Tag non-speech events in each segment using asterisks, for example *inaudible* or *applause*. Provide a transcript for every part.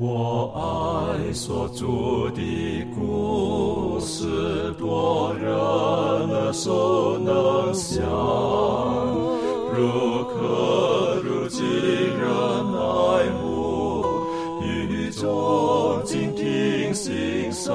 我爱所住的故事，多人耳熟能详，如可如今人爱慕，欲坐静听心声，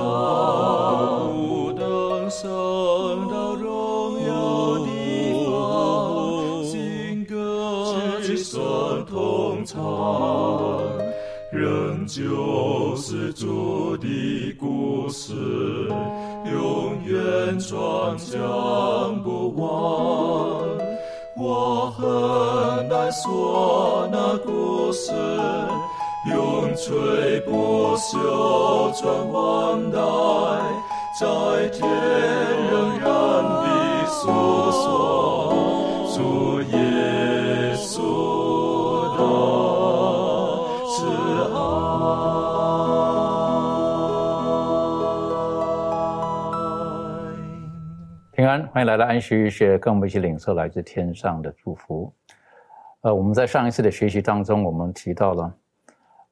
传讲不忘。我很难说那故事，永垂不朽传万代，在天仍然的诉说主耶欢迎来到安息日学，跟我们一起领受来自天上的祝福。呃，我们在上一次的学习当中，我们提到了，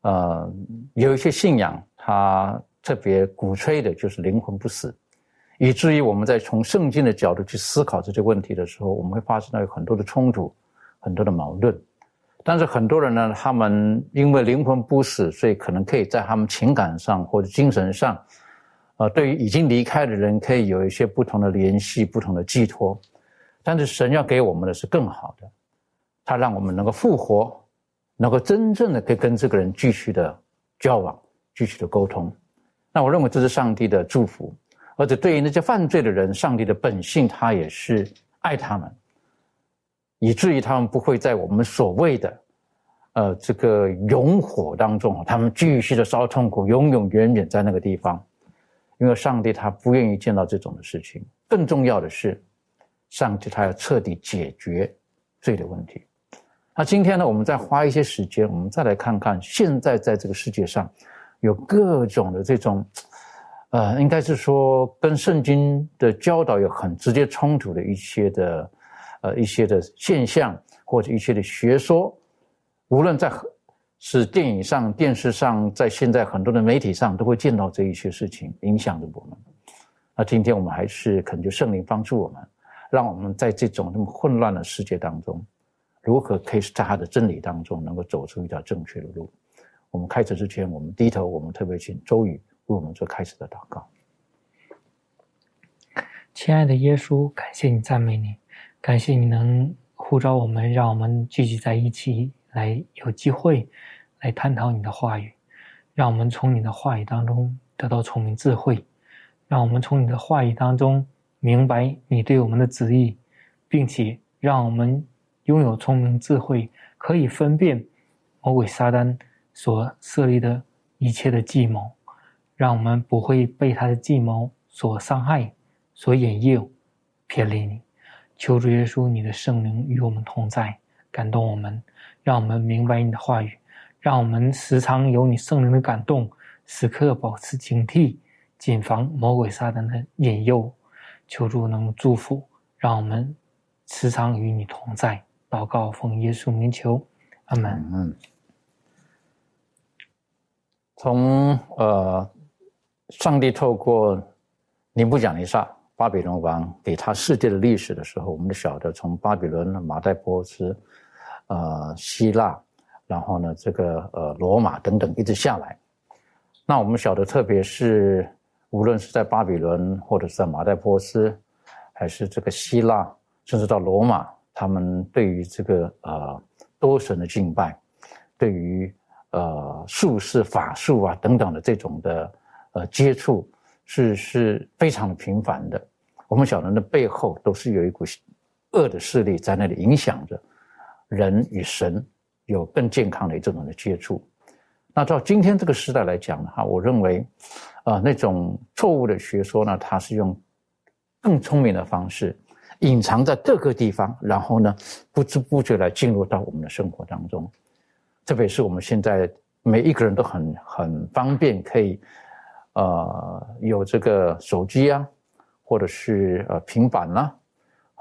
呃，有一些信仰，它特别鼓吹的就是灵魂不死，以至于我们在从圣经的角度去思考这些问题的时候，我们会发生到有很多的冲突，很多的矛盾。但是很多人呢，他们因为灵魂不死，所以可能可以在他们情感上或者精神上。啊，对于已经离开的人，可以有一些不同的联系、不同的寄托，但是神要给我们的是更好的，他让我们能够复活，能够真正的可以跟这个人继续的交往、继续的沟通。那我认为这是上帝的祝福，而且对于那些犯罪的人，上帝的本性他也是爱他们，以至于他们不会在我们所谓的呃这个永火当中，他们继续的烧痛苦，永永远远在那个地方。因为上帝他不愿意见到这种的事情，更重要的是，上帝他要彻底解决罪的问题。那今天呢，我们再花一些时间，我们再来看看现在在这个世界上，有各种的这种，呃，应该是说跟圣经的教导有很直接冲突的一些的，呃，一些的现象或者一些的学说，无论在。是电影上、电视上，在现在很多的媒体上都会见到这一些事情，影响着我们。那今天我们还是恳求圣灵帮助我们，让我们在这种那么混乱的世界当中，如何可以在他的真理当中能够走出一条正确的路。我们开始之前，我们低头，我们特别请周宇为我们做开始的祷告。亲爱的耶稣，感谢你，赞美你，感谢你能呼召我们，让我们聚集在一起。来有机会来探讨你的话语，让我们从你的话语当中得到聪明智慧，让我们从你的话语当中明白你对我们的旨意，并且让我们拥有聪明智慧，可以分辨魔鬼撒旦所设立的一切的计谋，让我们不会被他的计谋所伤害、所引诱、偏离你。求主耶稣，你的圣灵与我们同在，感动我们。让我们明白你的话语，让我们时常有你圣灵的感动，时刻保持警惕，谨防魔鬼撒旦的引诱。求助能祝福，让我们时常与你同在。祷告奉耶稣名求，阿门。嗯。从呃，上帝透过尼布甲尼撒巴比伦王给他世界的历史的时候，我们就晓得，从巴比伦、马代波斯。呃，希腊，然后呢，这个呃，罗马等等，一直下来。那我们晓得，特别是无论是在巴比伦，或者是在马代波斯，还是这个希腊，甚至到罗马，他们对于这个呃多神的敬拜，对于呃术士、法术啊等等的这种的呃接触，是是非常的频繁的。我们晓得，那背后都是有一股恶的势力在那里影响着。人与神有更健康的这种的接触，那照今天这个时代来讲的话，我认为，啊，那种错误的学说呢，它是用更聪明的方式隐藏在各个地方，然后呢，不知不觉来进入到我们的生活当中。特别是我们现在每一个人都很很方便，可以，呃，有这个手机啊，或者是呃平板啦。啊，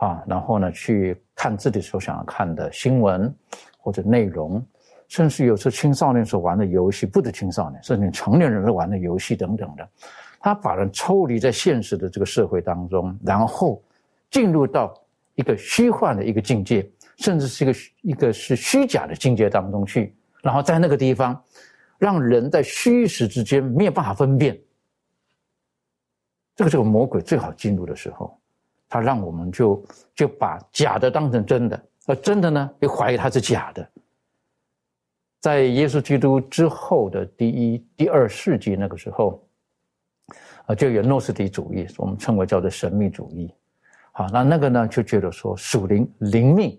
啊然后呢，去看自己所想要看的新闻或者内容，甚至有时候青少年所玩的游戏，不止青少年，甚至成年人玩的游戏等等的，他把人抽离在现实的这个社会当中，然后进入到一个虚幻的一个境界，甚至是一个一个是虚假的境界当中去，然后在那个地方，让人在虚实之间没有办法分辨。这个这个魔鬼最好进入的时候，他让我们就就把假的当成真的，而真的呢，又怀疑它是假的。在耶稣基督之后的第一、第二世纪那个时候，啊，就有诺斯底主义，我们称为叫做神秘主义。好，那那个呢，就觉得说属灵灵命，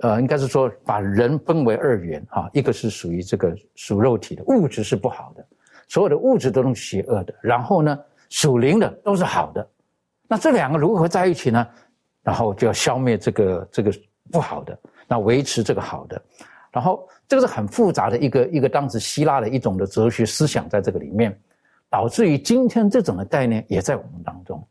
呃，应该是说把人分为二元，哈，一个是属于这个属肉体的物质是不好的，所有的物质都是邪恶的，然后呢，属灵的都是好的。那这两个如何在一起呢？然后就要消灭这个这个不好的，那维持这个好的。然后这个是很复杂的一个一个当时希腊的一种的哲学思想在这个里面，导致于今天这种的概念也在我们当中。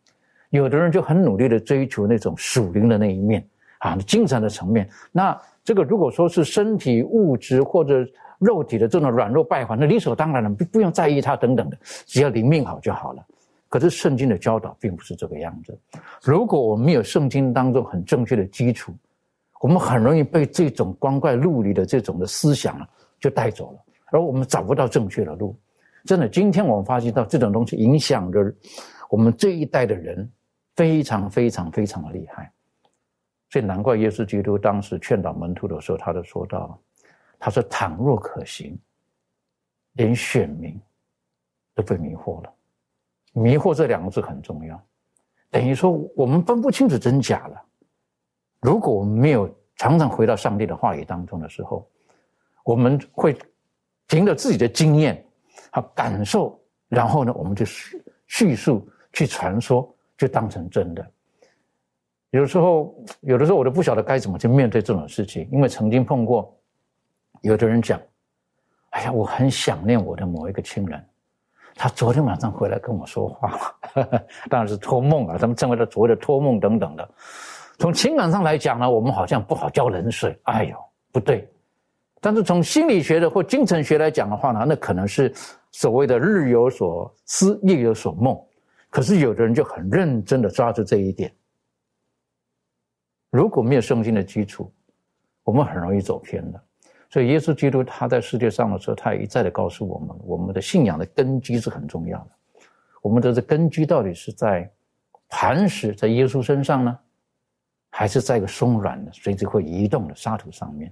有的人就很努力的追求那种属灵的那一面啊，精神的层面。那这个如果说是身体物质或者肉体的这种软弱败坏，那理所当然的不不用在意它等等的，只要灵命好就好了。可是圣经的教导并不是这个样子。如果我们没有圣经当中很正确的基础，我们很容易被这种光怪陆离的这种的思想啊，就带走了，而我们找不到正确的路。真的，今天我们发现到这种东西影响着我们这一代的人，非常非常非常的厉害。所以难怪耶稣基督当时劝导门徒的时候，他就说到：“他说，倘若可行，连选民都被迷惑了。迷惑这两个字很重要，等于说我们分不清楚真假了。”如果我们没有常常回到上帝的话语当中的时候，我们会凭着自己的经验和感受，然后呢，我们就叙叙述去传说，就当成真的。有时候，有的时候我都不晓得该怎么去面对这种事情，因为曾经碰过，有的人讲：“哎呀，我很想念我的某一个亲人，他昨天晚上回来跟我说话了，*laughs* 当然是托梦啊，他们称为他所谓的托梦等等的。”从情感上来讲呢，我们好像不好浇冷水。哎呦，不对。但是从心理学的或精神学来讲的话呢，那可能是所谓的日有所思，夜有所梦。可是有的人就很认真的抓住这一点。如果没有圣经的基础，我们很容易走偏的。所以耶稣基督他在世界上的时候，他也一再的告诉我们，我们的信仰的根基是很重要的。我们的这根基到底是在磐石，在耶稣身上呢？还是在一个松软的、随时会移动的沙土上面，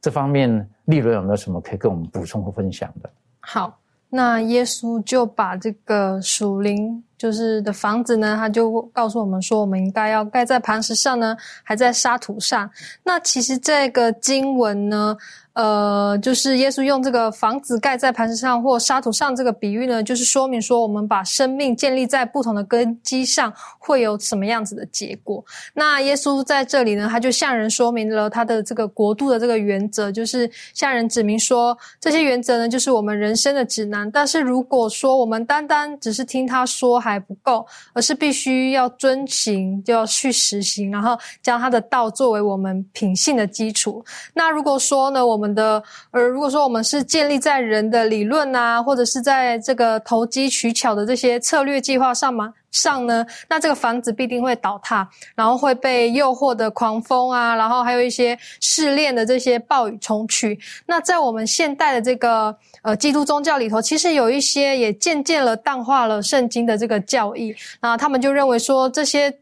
这方面利润有没有什么可以跟我们补充和分享的？好，那耶稣就把这个属灵就是的房子呢，他就告诉我们说，我们应该要盖在磐石上呢，还在沙土上。那其实这个经文呢。呃，就是耶稣用这个房子盖在磐石上或沙土上这个比喻呢，就是说明说我们把生命建立在不同的根基上，会有什么样子的结果。那耶稣在这里呢，他就向人说明了他的这个国度的这个原则，就是向人指明说这些原则呢，就是我们人生的指南。但是如果说我们单单只是听他说还不够，而是必须要遵行，就要去实行，然后将他的道作为我们品性的基础。那如果说呢，我我们的，而如果说我们是建立在人的理论啊，或者是在这个投机取巧的这些策略计划上吗？上呢，那这个房子必定会倒塌，然后会被诱惑的狂风啊，然后还有一些试炼的这些暴雨冲去。那在我们现代的这个呃基督宗教里头，其实有一些也渐渐了淡化了圣经的这个教义，那他们就认为说这些。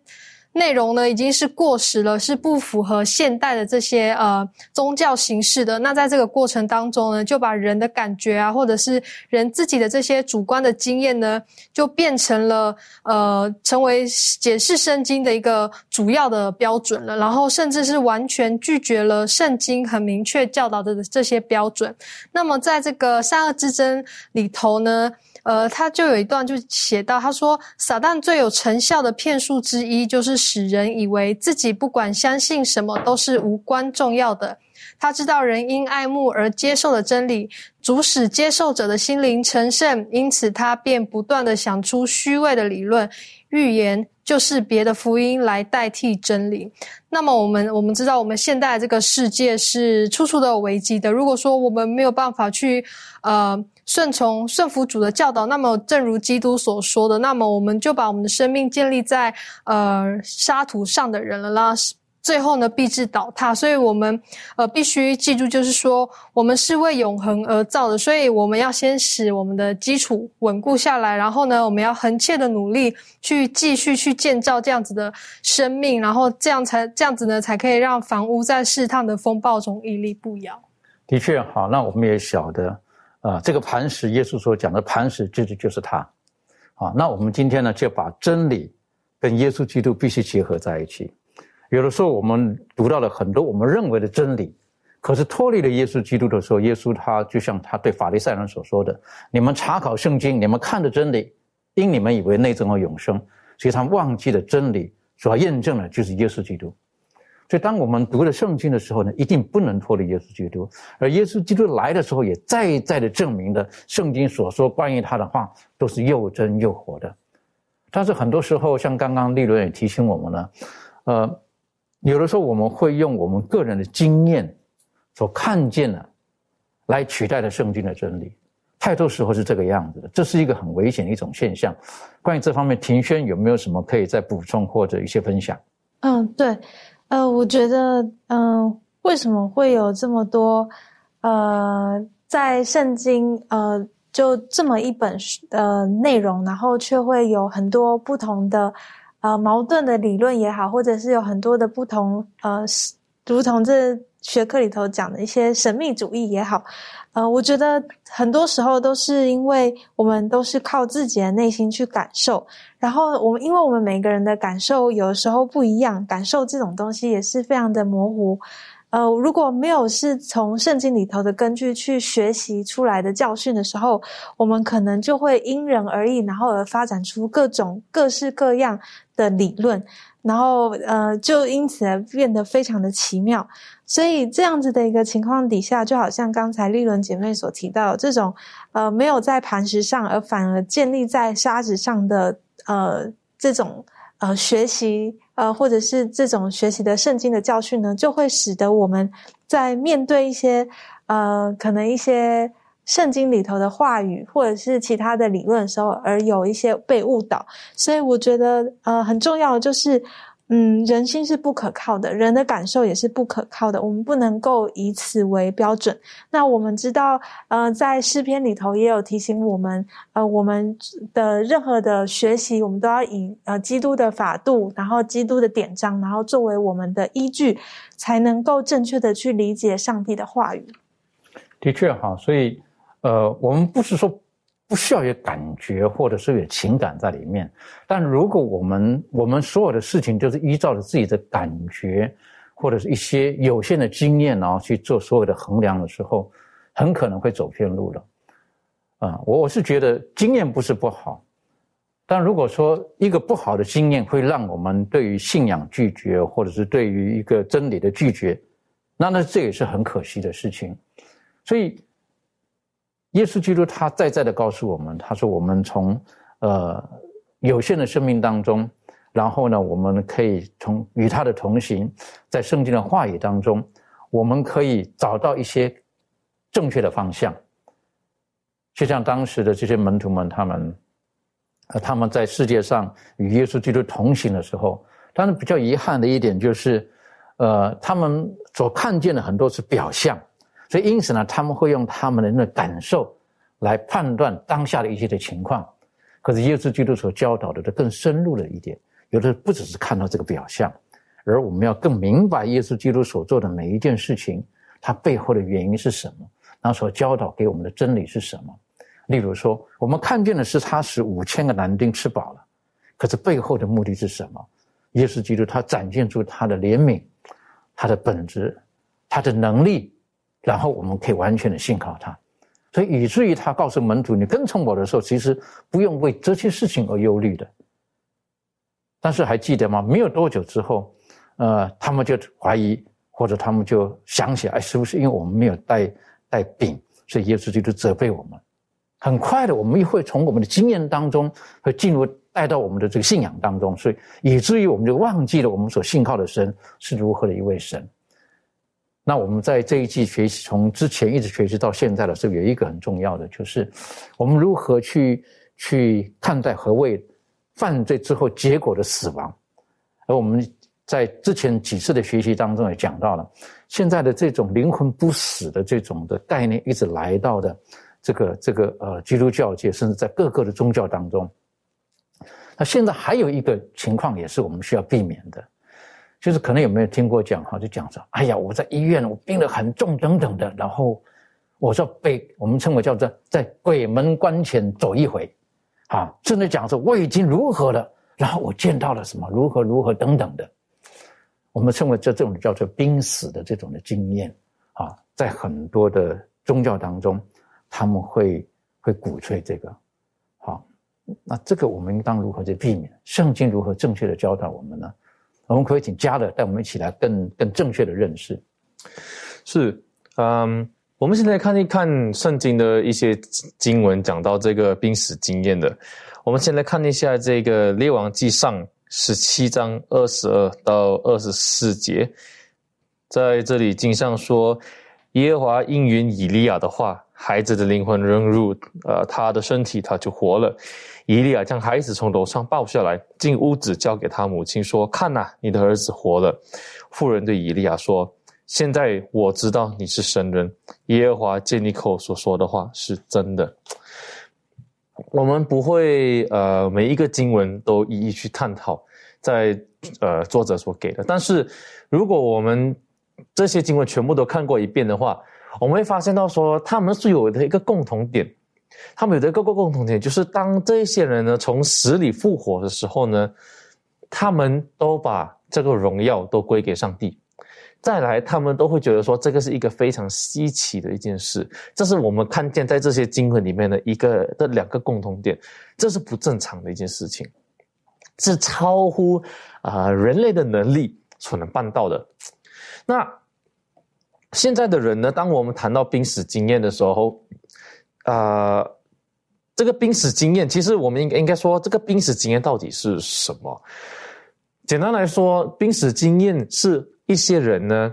内容呢已经是过时了，是不符合现代的这些呃宗教形式的。那在这个过程当中呢，就把人的感觉啊，或者是人自己的这些主观的经验呢，就变成了呃成为解释圣经的一个主要的标准了。然后甚至是完全拒绝了圣经很明确教导的这些标准。那么在这个善恶之争里头呢？呃，他就有一段就写到，他说，撒旦最有成效的骗术之一，就是使人以为自己不管相信什么都是无关重要的。他知道人因爱慕而接受的真理，主使接受者的心灵成圣，因此他便不断的想出虚伪的理论、预言。就是别的福音来代替真理。那么我们我们知道，我们现代这个世界是处处都有危机的。如果说我们没有办法去呃顺从顺服主的教导，那么正如基督所说的，那么我们就把我们的生命建立在呃沙土上的人了啦。最后呢，必致倒塌。所以，我们呃必须记住，就是说，我们是为永恒而造的。所以，我们要先使我们的基础稳固下来，然后呢，我们要横切的努力去继续去建造这样子的生命，然后这样才这样子呢，才可以让房屋在试探的风暴中屹立不摇。的确，好，那我们也晓得，啊，这个磐石，耶稣所讲的磐石，就是就是他。啊，那我们今天呢，就把真理跟耶稣基督必须结合在一起。有的时候，我们读到了很多我们认为的真理，可是脱离了耶稣基督的时候，耶稣他就像他对法利赛人所说的：“你们查考圣经，你们看的真理，因你们以为内证和永生，所以他忘记了真理，所要验证的就是耶稣基督。所以，当我们读了圣经的时候呢，一定不能脱离耶稣基督。而耶稣基督来的时候，也再一再的证明了圣经所说关于他的话都是又真又活的。但是，很多时候，像刚刚利伦也提醒我们呢，呃。有的时候我们会用我们个人的经验所看见的，来取代了圣经的真理，太多时候是这个样子的，这是一个很危险的一种现象。关于这方面，庭轩有没有什么可以再补充或者一些分享？嗯，对，呃，我觉得，嗯，为什么会有这么多，呃，在圣经，呃，就这么一本呃内容，然后却会有很多不同的。呃，矛盾的理论也好，或者是有很多的不同，呃，如同这学科里头讲的一些神秘主义也好，呃，我觉得很多时候都是因为我们都是靠自己的内心去感受，然后我们因为我们每个人的感受有的时候不一样，感受这种东西也是非常的模糊。呃，如果没有是从圣经里头的根据去学习出来的教训的时候，我们可能就会因人而异，然后而发展出各种各式各样的理论，然后呃，就因此而变得非常的奇妙。所以这样子的一个情况底下，就好像刚才丽伦姐妹所提到，这种呃没有在磐石上，而反而建立在沙子上的呃这种呃学习。呃，或者是这种学习的圣经的教训呢，就会使得我们在面对一些呃，可能一些圣经里头的话语，或者是其他的理论的时候，而有一些被误导。所以我觉得，呃，很重要的就是。嗯，人心是不可靠的，人的感受也是不可靠的。我们不能够以此为标准。那我们知道，呃，在诗篇里头也有提醒我们，呃，我们的任何的学习，我们都要以呃基督的法度，然后基督的典章，然后作为我们的依据，才能够正确的去理解上帝的话语。的确哈，所以呃，我们不是说。不需要有感觉，或者是有情感在里面。但如果我们我们所有的事情就是依照着自己的感觉，或者是一些有限的经验然后去做所有的衡量的时候，很可能会走偏路了。啊，我我是觉得经验不是不好，但如果说一个不好的经验会让我们对于信仰拒绝，或者是对于一个真理的拒绝，那那这也是很可惜的事情。所以。耶稣基督他再再的告诉我们，他说：“我们从呃有限的生命当中，然后呢，我们可以从与他的同行，在圣经的话语当中，我们可以找到一些正确的方向。就像当时的这些门徒们，他们呃他们在世界上与耶稣基督同行的时候，当然比较遗憾的一点就是，呃，他们所看见的很多是表象。”所以，因此呢，他们会用他们的那感受来判断当下的一些的情况。可是，耶稣基督所教导的，就更深入了一点。有的不只是看到这个表象，而我们要更明白耶稣基督所做的每一件事情，它背后的原因是什么？那所教导给我们的真理是什么？例如说，我们看见的是他使五千个男丁吃饱了，可是背后的目的是什么？耶稣基督他展现出他的怜悯，他的本质，他的能力。然后我们可以完全的信靠他，所以以至于他告诉门徒：“你跟从我的时候，其实不用为这些事情而忧虑的。”但是还记得吗？没有多久之后，呃，他们就怀疑，或者他们就想起来：“哎，是不是因为我们没有带带饼，所以耶稣基督责备我们？”很快的，我们又会从我们的经验当中会进入。带到我们的这个信仰当中，所以以至于我们就忘记了我们所信靠的神是如何的一位神。那我们在这一季学习，从之前一直学习到现在的时候，有一个很重要的，就是我们如何去去看待何谓犯罪之后结果的死亡。而我们在之前几次的学习当中也讲到了，现在的这种灵魂不死的这种的概念，一直来到的这个这个呃基督教界，甚至在各个的宗教当中。那现在还有一个情况，也是我们需要避免的。就是可能有没有听过讲哈，就讲说，哎呀，我在医院，我病得很重等等的，然后我说被我们称为叫做在鬼门关前走一回，啊，甚至讲说我已经如何了，然后我见到了什么如何如何等等的，我们称为这这种叫做濒死的这种的经验，啊，在很多的宗教当中，他们会会鼓吹这个，好，那这个我们应当如何去避免？圣经如何正确的教导我们呢？我们可以请家的带我们一起来更更正确的认识。是，嗯，我们现在看一看圣经的一些经文，讲到这个濒死经验的。我们先来看一下这个列王记上十七章二十二到二十四节，在这里经上说，耶和华应允以利亚的话，孩子的灵魂扔入呃他的身体，他就活了。伊利亚将孩子从楼上抱下来，进屋子交给他母亲，说：“看呐，你的儿子活了。”妇人对以利亚说：“现在我知道你是神人，耶和华借你口所说的话是真的。”我们不会呃每一个经文都一一去探讨，在呃作者所给的，但是如果我们这些经文全部都看过一遍的话，我们会发现到说他们是有的一个共同点。他们有的一个共共同点，就是当这些人呢从死里复活的时候呢，他们都把这个荣耀都归给上帝。再来，他们都会觉得说，这个是一个非常稀奇的一件事。这是我们看见在这些经文里面的一个的两个共同点，这是不正常的一件事情，是超乎啊人类的能力所能办到的。那现在的人呢，当我们谈到濒死经验的时候，啊，这个濒死经验，其实我们应应该说，这个濒死经验到底是什么？简单来说，濒死经验是一些人呢，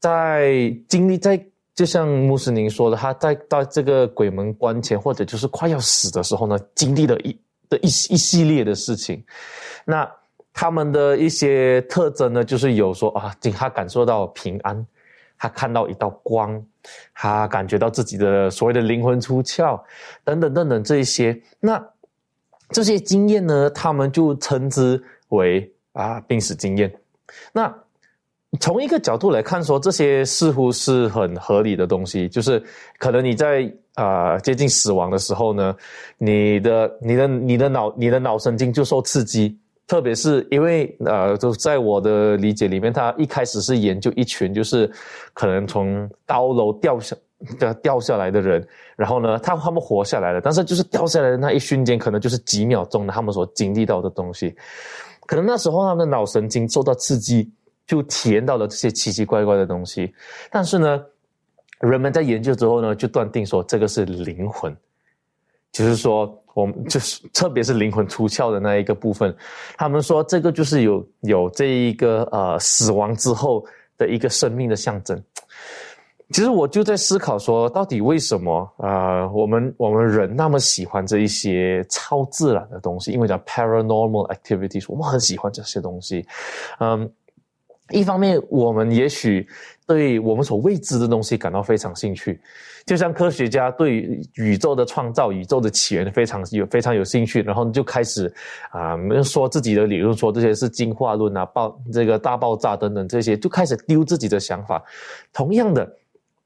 在经历在，就像穆斯林说的，他在到这个鬼门关前，或者就是快要死的时候呢，经历了一的一一系列的事情。那他们的一些特征呢，就是有说啊，他感受到平安。他看到一道光，他感觉到自己的所谓的灵魂出窍，等等等等这一些，那这些经验呢，他们就称之为啊病死经验。那从一个角度来看，说这些似乎是很合理的东西，就是可能你在啊接近死亡的时候呢，你的你的你的脑你的脑神经就受刺激。特别是因为呃，就在我的理解里面，他一开始是研究一群就是可能从高楼掉下掉掉下来的人，然后呢，他他们活下来了，但是就是掉下来的那一瞬间，可能就是几秒钟的他们所经历到的东西，可能那时候他们的脑神经受到刺激，就体验到了这些奇奇怪怪的东西，但是呢，人们在研究之后呢，就断定说这个是灵魂，就是说。我们 *laughs* 就是特别是灵魂出窍的那一个部分，他们说这个就是有有这一个呃死亡之后的一个生命的象征。其实我就在思考说，到底为什么啊我们我们人那么喜欢这一些超自然的东西？因为叫 paranormal activities，我们很喜欢这些东西。嗯，一方面我们也许对我们所未知的东西感到非常兴趣。就像科学家对宇宙的创造、宇宙的起源非常有非常有兴趣，然后就开始啊说自己的理论，说这些是进化论啊、爆这个大爆炸等等这些，就开始丢自己的想法。同样的，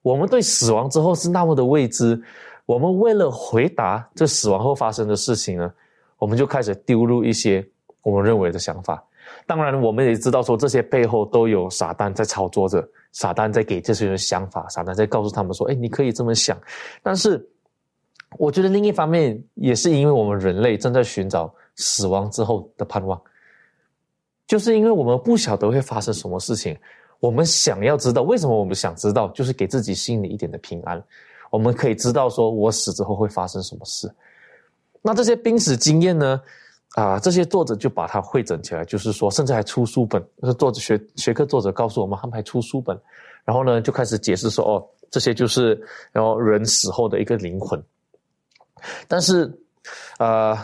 我们对死亡之后是那么的未知，我们为了回答这死亡后发生的事情呢，我们就开始丢入一些我们认为的想法。当然，我们也知道说这些背后都有撒旦在操作着。撒旦在给这些人想法，撒旦在告诉他们说：“哎，你可以这么想。”但是，我觉得另一方面也是因为我们人类正在寻找死亡之后的盼望，就是因为我们不晓得会发生什么事情，我们想要知道为什么我们想知道，就是给自己心里一点的平安。我们可以知道说我死之后会发生什么事。那这些濒死经验呢？啊，这些作者就把它汇整起来，就是说，甚至还出书本。是作者学学科作者告诉我们，他们还出书本，然后呢，就开始解释说，哦，这些就是然后人死后的一个灵魂。但是，呃，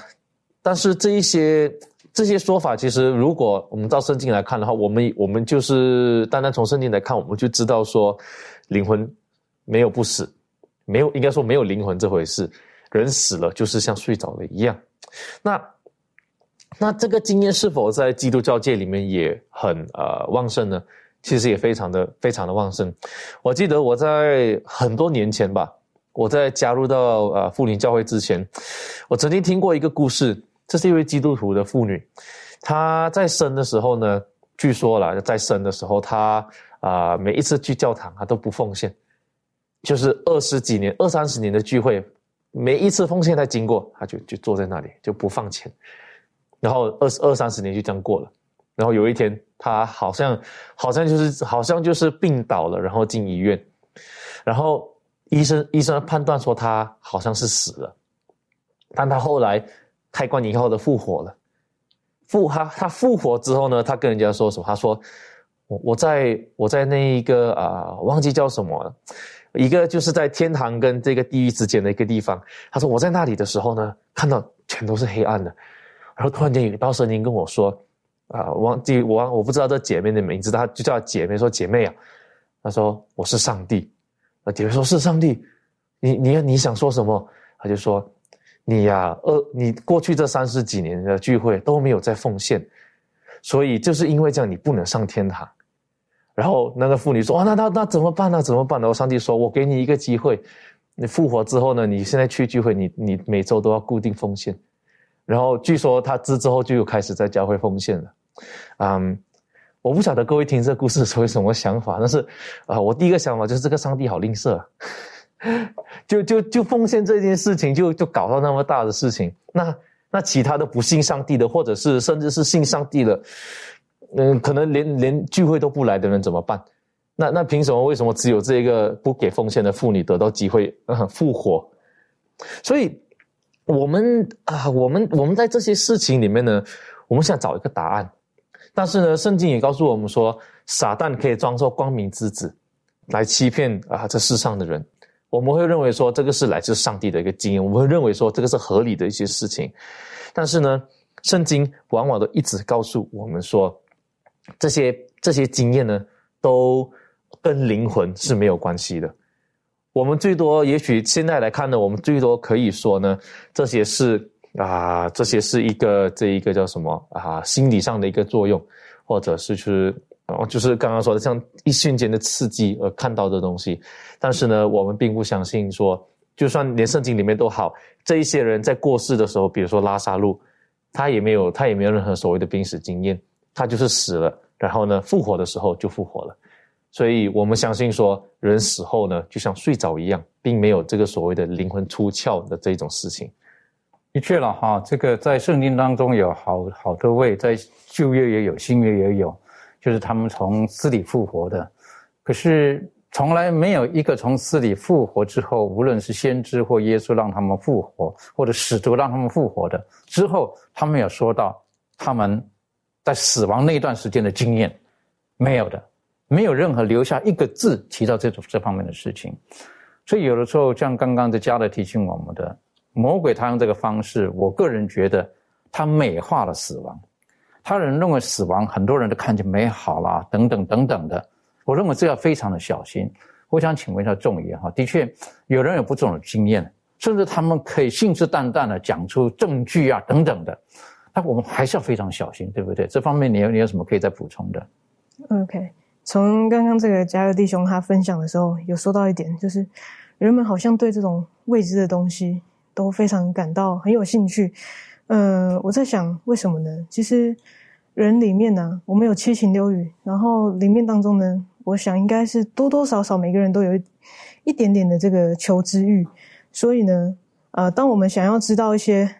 但是这一些这些说法，其实如果我们照圣经来看的话，我们我们就是单单从圣经来看，我们就知道说，灵魂没有不死，没有应该说没有灵魂这回事，人死了就是像睡着了一样。那。那这个经验是否在基督教界里面也很呃旺盛呢？其实也非常的非常的旺盛。我记得我在很多年前吧，我在加入到呃富林教会之前，我曾经听过一个故事。这是一位基督徒的妇女，她在生的时候呢，据说了在生的时候，她啊每一次去教堂，她都不奉献，就是二十几年、二三十年的聚会，每一次奉献她经过，她就就坐在那里就不放钱。然后二十二三十年就这样过了，然后有一天他好像好像就是好像就是病倒了，然后进医院，然后医生医生判断说他好像是死了，但他后来开棺以后的复活了，复他他复活之后呢，他跟人家说什么？他说我我在我在那一个啊忘记叫什么了，一个就是在天堂跟这个地狱之间的一个地方。他说我在那里的时候呢，看到全都是黑暗的。然后突然间有一道声音跟我说：“啊，忘记我我不知道这姐妹的名字，她就叫姐妹说姐妹啊。”她说：“我是上帝。”啊，姐妹说是上帝。你你你想说什么？他就说：“你呀，呃，你过去这三十几年的聚会都没有在奉献，所以就是因为这样你不能上天堂。”然后那个妇女说：“哇，那那那怎么办呢？怎么办呢？”上帝说：“我给你一个机会，你复活之后呢，你现在去聚会，你你每周都要固定奉献。”然后据说他之之后就又开始在教会奉献了，嗯，我不晓得各位听这故事的时候有什么想法，但是啊，我第一个想法就是这个上帝好吝啬，*laughs* 就就就奉献这件事情就就搞到那么大的事情，那那其他的不信上帝的，或者是甚至是信上帝的，嗯，可能连连聚会都不来的人怎么办？那那凭什么？为什么只有这个不给奉献的妇女得到机会复活？所以。我们啊，我们我们在这些事情里面呢，我们想找一个答案，但是呢，圣经也告诉我们说，撒旦可以装作光明之子，来欺骗啊这世上的人。我们会认为说，这个是来自上帝的一个经验，我们会认为说，这个是合理的一些事情。但是呢，圣经往往都一直告诉我们说，这些这些经验呢，都跟灵魂是没有关系的。我们最多，也许现在来看呢，我们最多可以说呢，这些是啊，这些是一个这一个叫什么啊，心理上的一个作用，或者是是哦，就是刚刚说的像一瞬间的刺激而看到的东西。但是呢，我们并不相信说，就算连圣经里面都好，这一些人在过世的时候，比如说拉萨路，他也没有他也没有任何所谓的濒死经验，他就是死了，然后呢，复活的时候就复活了。所以我们相信说，人死后呢，就像睡着一样，并没有这个所谓的灵魂出窍的这种事情。的确了哈，这个在圣经当中有好好多位，在旧约也有，新约也有，就是他们从死里复活的。可是从来没有一个从死里复活之后，无论是先知或耶稣让他们复活，或者使徒让他们复活的之后，他们有说到他们在死亡那一段时间的经验，没有的。没有任何留下一个字提到这种这方面的事情，所以有的时候像刚刚的加勒提醒我们的，魔鬼他用这个方式，我个人觉得他美化了死亡，他人认为死亡很多人都看见美好啦，等等等等的，我认为这要非常的小心。我想请问一下仲爷哈，的确有人有不同的经验，甚至他们可以信誓旦旦的讲出证据啊等等的，那我们还是要非常小心，对不对？这方面你有你有什么可以再补充的？OK。从刚刚这个加勒弟兄他分享的时候，有说到一点，就是人们好像对这种未知的东西都非常感到很有兴趣。嗯，我在想为什么呢？其实人里面呢，我们有七情六欲，然后里面当中呢，我想应该是多多少少每个人都有一一点点的这个求知欲。所以呢，呃，当我们想要知道一些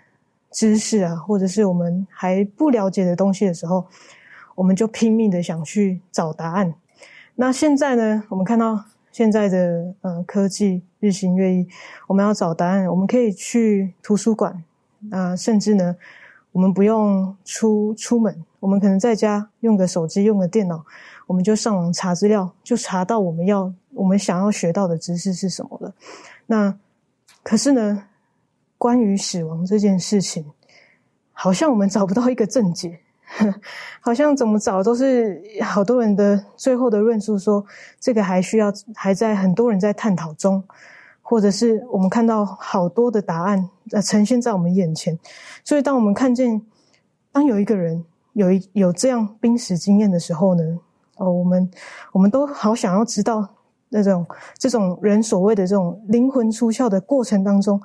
知识啊，或者是我们还不了解的东西的时候，我们就拼命的想去找答案。那现在呢？我们看到现在的呃科技日新月异，我们要找答案，我们可以去图书馆啊，甚至呢，我我们不用出出门，我们可能在家用个手机，用个电脑，我们就上网查资料，就查到我们要我们想要学到的知识是什么了。那可是呢，关于死亡这件事情，好像我们找不到一个正解，*laughs* 好像怎么找都是好多人的最后的论述说，这个还需要还在很多人在探讨中。或者是我们看到好多的答案呃呈现在我们眼前，所以当我们看见当有一个人有一有这样濒死经验的时候呢，哦，我们我们都好想要知道那种这种人所谓的这种灵魂出窍的过程当中，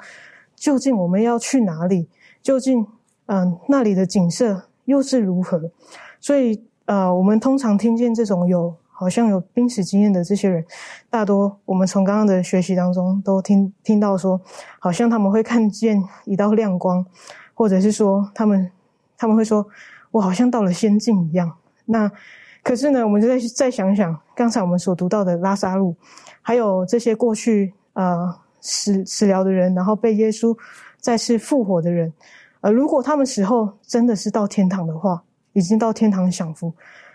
究竟我们要去哪里？究竟嗯那里的景色又是如何？所以呃，我们通常听见这种有。好像有濒死经验的这些人，大多我们从刚刚的学习当中都听听到说，好像他们会看见一道亮光，或者是说他们他们会说，我好像到了仙境一样。那可是呢，我们就再再想想刚才我们所读到的拉萨路，还有这些过去呃死死了的人，然后被耶稣再次复活的人，呃，如果他们死后真的是到天堂的话，已经到天堂享福，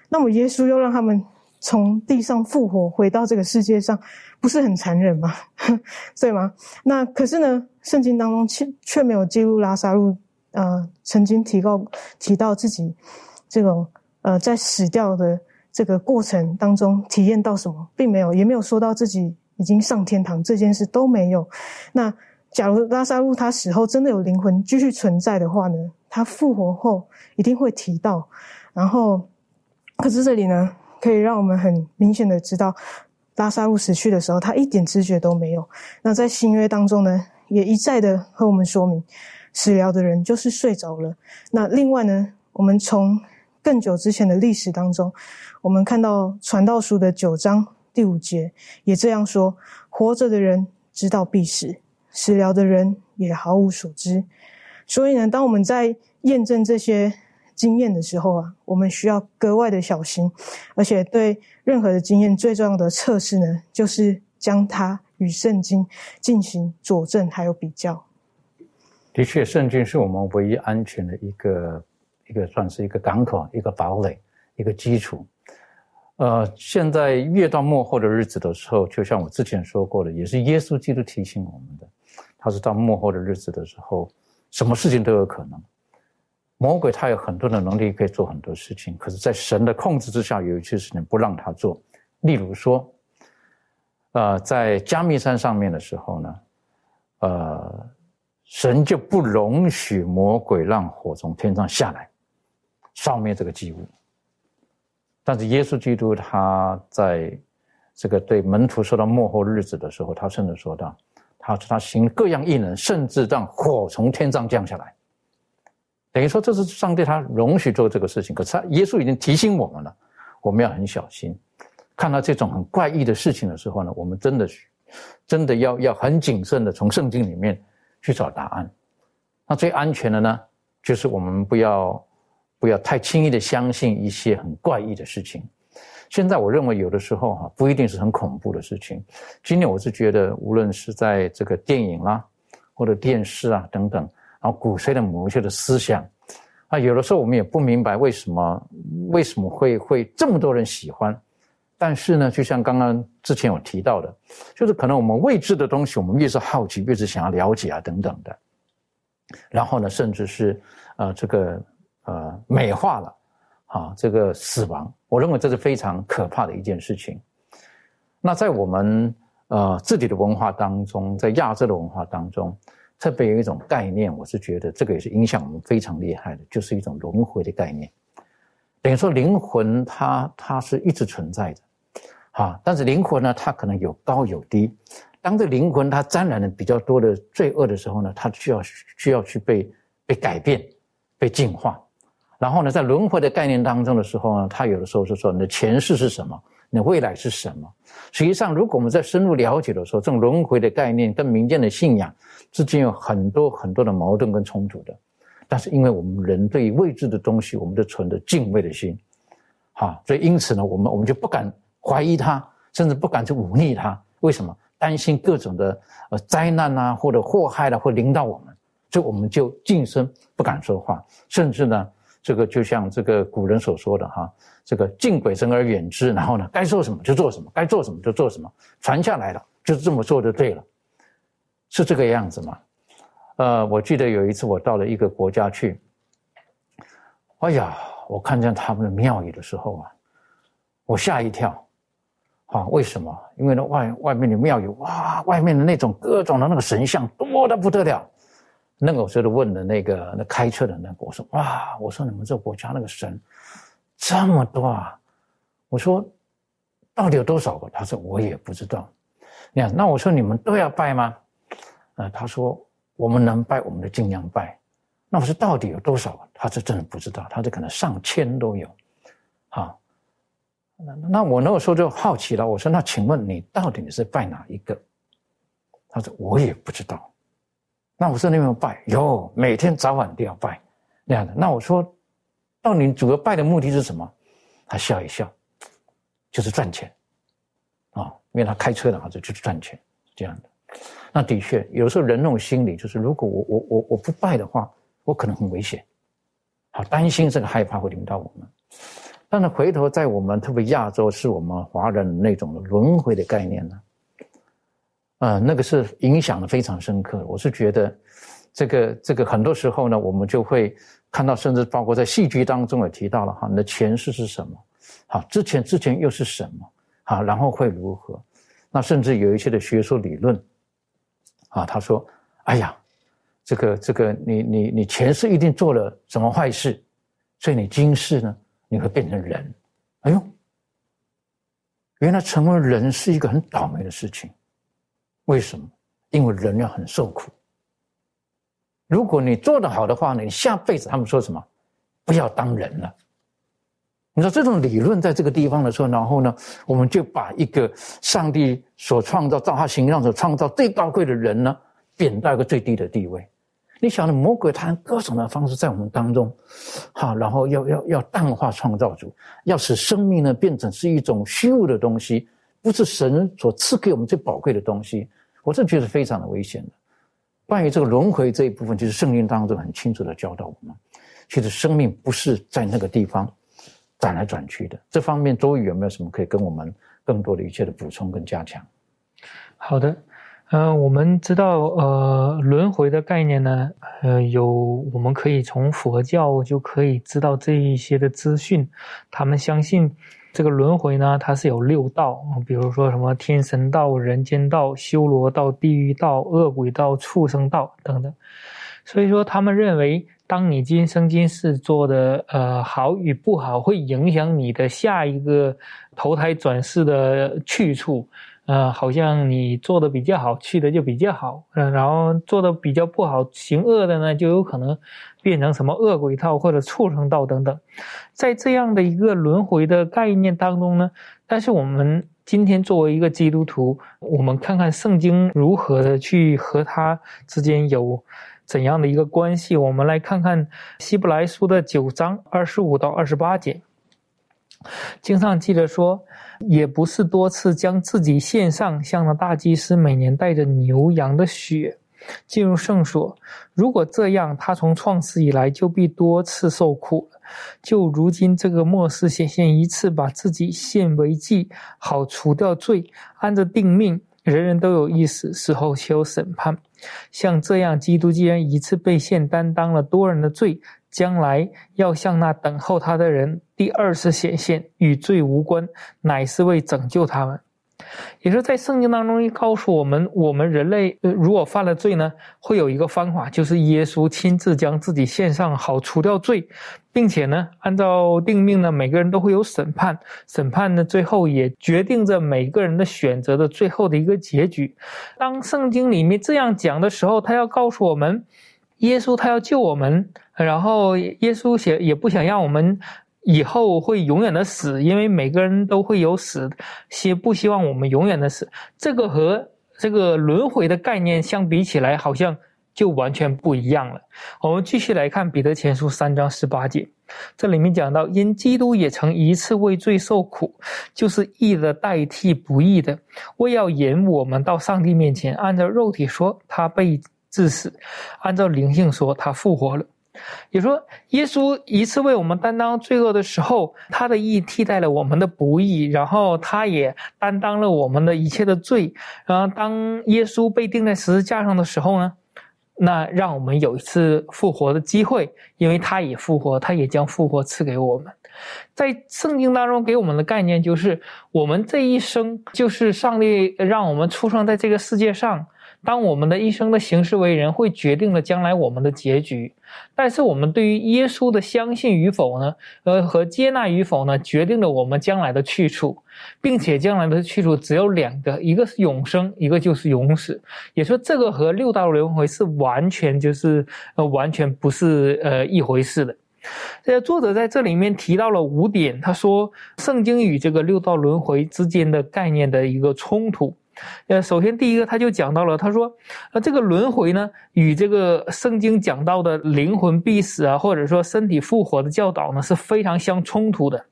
那么耶稣又让他们。从地上复活回到这个世界上，不是很残忍吗？*laughs* 对吗？那可是呢，圣经当中却却没有记录拉萨路呃曾经提到提到自己这种呃在死掉的这个过程当中体验到什么，并没有，也没有说到自己已经上天堂这件事都没有。那假如拉萨路他死后真的有灵魂继续存在的话呢，他复活后一定会提到。然后，可是这里呢？可以让我们很明显的知道，拉萨路死去的时候，他一点知觉都没有。那在新约当中呢，也一再的和我们说明，死了的人就是睡着了。那另外呢，我们从更久之前的历史当中，我们看到传道书的九章第五节也这样说：活着的人知道必死，食疗的人也毫无所知。所以呢，当我们在验证这些。经验的时候啊，我们需要格外的小心，而且对任何的经验最重要的测试呢，就是将它与圣经进行佐证还有比较。的确，圣经是我们唯一安全的一个一个算是一个港口、一个堡垒、一个基础。呃，现在越到末后的日子的时候，就像我之前说过的，也是耶稣基督提醒我们的，他是到幕后的日子的时候，什么事情都有可能。魔鬼他有很多的能力，可以做很多事情，可是，在神的控制之下，有一些事情不让他做。例如说，呃，在加密山上面的时候呢，呃，神就不容许魔鬼让火从天上下来，烧灭这个祭物。但是耶稣基督他在这个对门徒说到幕后日子的时候，他甚至说到，他说他行各样异能，甚至让火从天上降下来。等于说，这是上帝他容许做这个事情，可是他耶稣已经提醒我们了，我们要很小心。看到这种很怪异的事情的时候呢，我们真的是真的要要很谨慎的从圣经里面去找答案。那最安全的呢，就是我们不要不要太轻易的相信一些很怪异的事情。现在我认为有的时候哈，不一定是很恐怖的事情。今天我是觉得，无论是在这个电影啦，或者电视啊等等。然后鼓吹的某一些的思想，啊，有的时候我们也不明白为什么为什么会会这么多人喜欢，但是呢，就像刚刚之前有提到的，就是可能我们未知的东西，我们越是好奇，越是想要了解啊等等的，然后呢，甚至是呃这个呃美化了啊这个死亡，我认为这是非常可怕的一件事情。那在我们呃自己的文化当中，在亚洲的文化当中。特别有一种概念，我是觉得这个也是影响我们非常厉害的，就是一种轮回的概念。等于说灵魂它它是一直存在的，啊，但是灵魂呢，它可能有高有低。当这灵魂它沾染了比较多的罪恶的时候呢，它需要需要去被被改变、被净化。然后呢，在轮回的概念当中的时候呢，它有的时候是说你的前世是什么，你的未来是什么。实际上，如果我们在深入了解的时候，这种轮回的概念跟民间的信仰。之间有很多很多的矛盾跟冲突的，但是因为我们人对于未知的东西，我们都存着敬畏的心，哈，所以因此呢，我们我们就不敢怀疑他，甚至不敢去忤逆他。为什么？担心各种的呃灾难啊，或者祸害了会临到我们。所以我们就噤声不敢说话，甚至呢，这个就像这个古人所说的哈，这个敬鬼神而远之，然后呢，该做什么就做什么，该做什么就做什么，传下来了，就是这么做就对了，是这个样子吗？呃，我记得有一次我到了一个国家去，哎呀，我看见他们的庙宇的时候啊，我吓一跳。啊，为什么？因为呢，外外面的庙宇，哇，外面的那种各种的那个神像多的不得了。那个时候问的那个那开车的那个，我说哇，我说你们这国家那个神这么多啊？我说到底有多少个？他说我也不知道。你看，那我说你们都要拜吗？呃，他说我们能拜，我们就尽量拜。那我说到底有多少？他是真的不知道，他这可能上千都有。好。那那我那个时候就好奇了，我说：“那请问你到底你是拜哪一个？”他说：“我也不知道。”那我说：“你有没有拜？有，每天早晚都要拜那样的。”那我说：“到你主要拜的目的是什么？”他笑一笑，就是赚钱啊，因为他开车的话就就是赚钱这样的。那的确，有时候人那种心理就是，如果我我我我不拜的话，我可能很危险，好担心这个害怕会临到我们。但是回头在我们特别亚洲，是我们华人那种轮回的概念呢，那个是影响的非常深刻。我是觉得，这个这个很多时候呢，我们就会看到，甚至包括在戏剧当中也提到了哈，你的前世是什么？好，之前之前又是什么？好，然后会如何？那甚至有一些的学术理论，啊，他说，哎呀，这个这个，你你你前世一定做了什么坏事，所以你今世呢？你会变成人，哎呦，原来成为人是一个很倒霉的事情。为什么？因为人要很受苦。如果你做得好的话呢，你下辈子他们说什么？不要当人了。你说这种理论在这个地方的时候，然后呢，我们就把一个上帝所创造、造他形象所创造最高贵的人呢，贬到一个最低的地位。你想的魔鬼他各种的方式在我们当中，好，然后要要要淡化创造主，要使生命呢变成是一种虚无的东西，不是神所赐给我们最宝贵的东西。我是觉得非常的危险的。关于这个轮回这一部分，就是圣经当中很清楚的教导我们，其实生命不是在那个地方转来转去的。这方面周瑜有没有什么可以跟我们更多的一切的补充跟加强？好的。嗯，我们知道，呃，轮回的概念呢，呃，有我们可以从佛教就可以知道这一些的资讯。他们相信这个轮回呢，它是有六道，比如说什么天神道、人间道、修罗道、地狱道、恶鬼道、畜生道等等。所以说，他们认为，当你今生今世做的呃好与不好，会影响你的下一个投胎转世的去处。呃，好像你做的比较好，去的就比较好，嗯，然后做的比较不好，行恶的呢，就有可能变成什么恶鬼道或者畜生道等等，在这样的一个轮回的概念当中呢，但是我们今天作为一个基督徒，我们看看圣经如何的去和它之间有怎样的一个关系，我们来看看希伯来书的九章二十五到二十八节，经上记着说。也不是多次将自己献上，像那大祭司每年带着牛羊的血进入圣所。如果这样，他从创世以来就必多次受苦。就如今这个末世显现一次，把自己献为祭，好除掉罪，按着定命，人人都有意思，死后且有审判。像这样，基督既然一次被献，担当了多人的罪。将来要向那等候他的人第二次显现，与罪无关，乃是为拯救他们。也是在圣经当中，告诉我们，我们人类如果犯了罪呢，会有一个方法，就是耶稣亲自将自己献上，好除掉罪，并且呢，按照定命呢，每个人都会有审判，审判呢，最后也决定着每个人的选择的最后的一个结局。当圣经里面这样讲的时候，他要告诉我们。耶稣他要救我们，然后耶稣想也不想让我们以后会永远的死，因为每个人都会有死，希不希望我们永远的死？这个和这个轮回的概念相比起来，好像就完全不一样了。我们继续来看彼得前书三章十八节，这里面讲到，因基督也曾一次为罪受苦，就是义的代替不义的，为要引我们到上帝面前。按照肉体说，他被。致死。按照灵性说，他复活了。也说，耶稣一次为我们担当罪恶的时候，他的义替代了我们的不义，然后他也担当了我们的一切的罪。然后，当耶稣被钉在十字架上的时候呢，那让我们有一次复活的机会，因为他也复活，他也将复活赐给我们。在圣经当中给我们的概念就是，我们这一生就是上帝让我们出生在这个世界上。当我们的一生的行事为人，会决定了将来我们的结局。但是我们对于耶稣的相信与否呢？呃，和接纳与否呢？决定了我们将来的去处，并且将来的去处只有两个，一个是永生，一个就是永死。也说这个和六道轮回是完全就是呃完全不是呃一回事的。这作者在这里面提到了五点，他说圣经与这个六道轮回之间的概念的一个冲突。呃，首先第一个，他就讲到了，他说，呃，这个轮回呢，与这个圣经讲到的灵魂必死啊，或者说身体复活的教导呢，是非常相冲突的，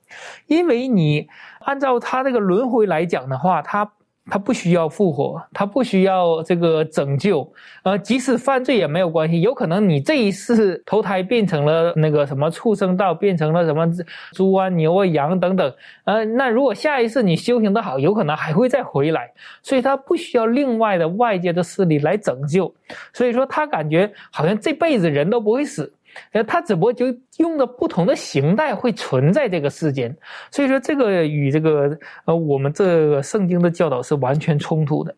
因为你按照他这个轮回来讲的话，他。他不需要复活，他不需要这个拯救，呃，即使犯罪也没有关系。有可能你这一世投胎变成了那个什么畜生道，变成了什么猪啊、牛啊、羊等等，呃，那如果下一次你修行的好，有可能还会再回来。所以他不需要另外的外界的势力来拯救。所以说他感觉好像这辈子人都不会死。呃，他只不过就用的不同的形态会存在这个世间，所以说这个与这个呃我们这个圣经的教导是完全冲突的。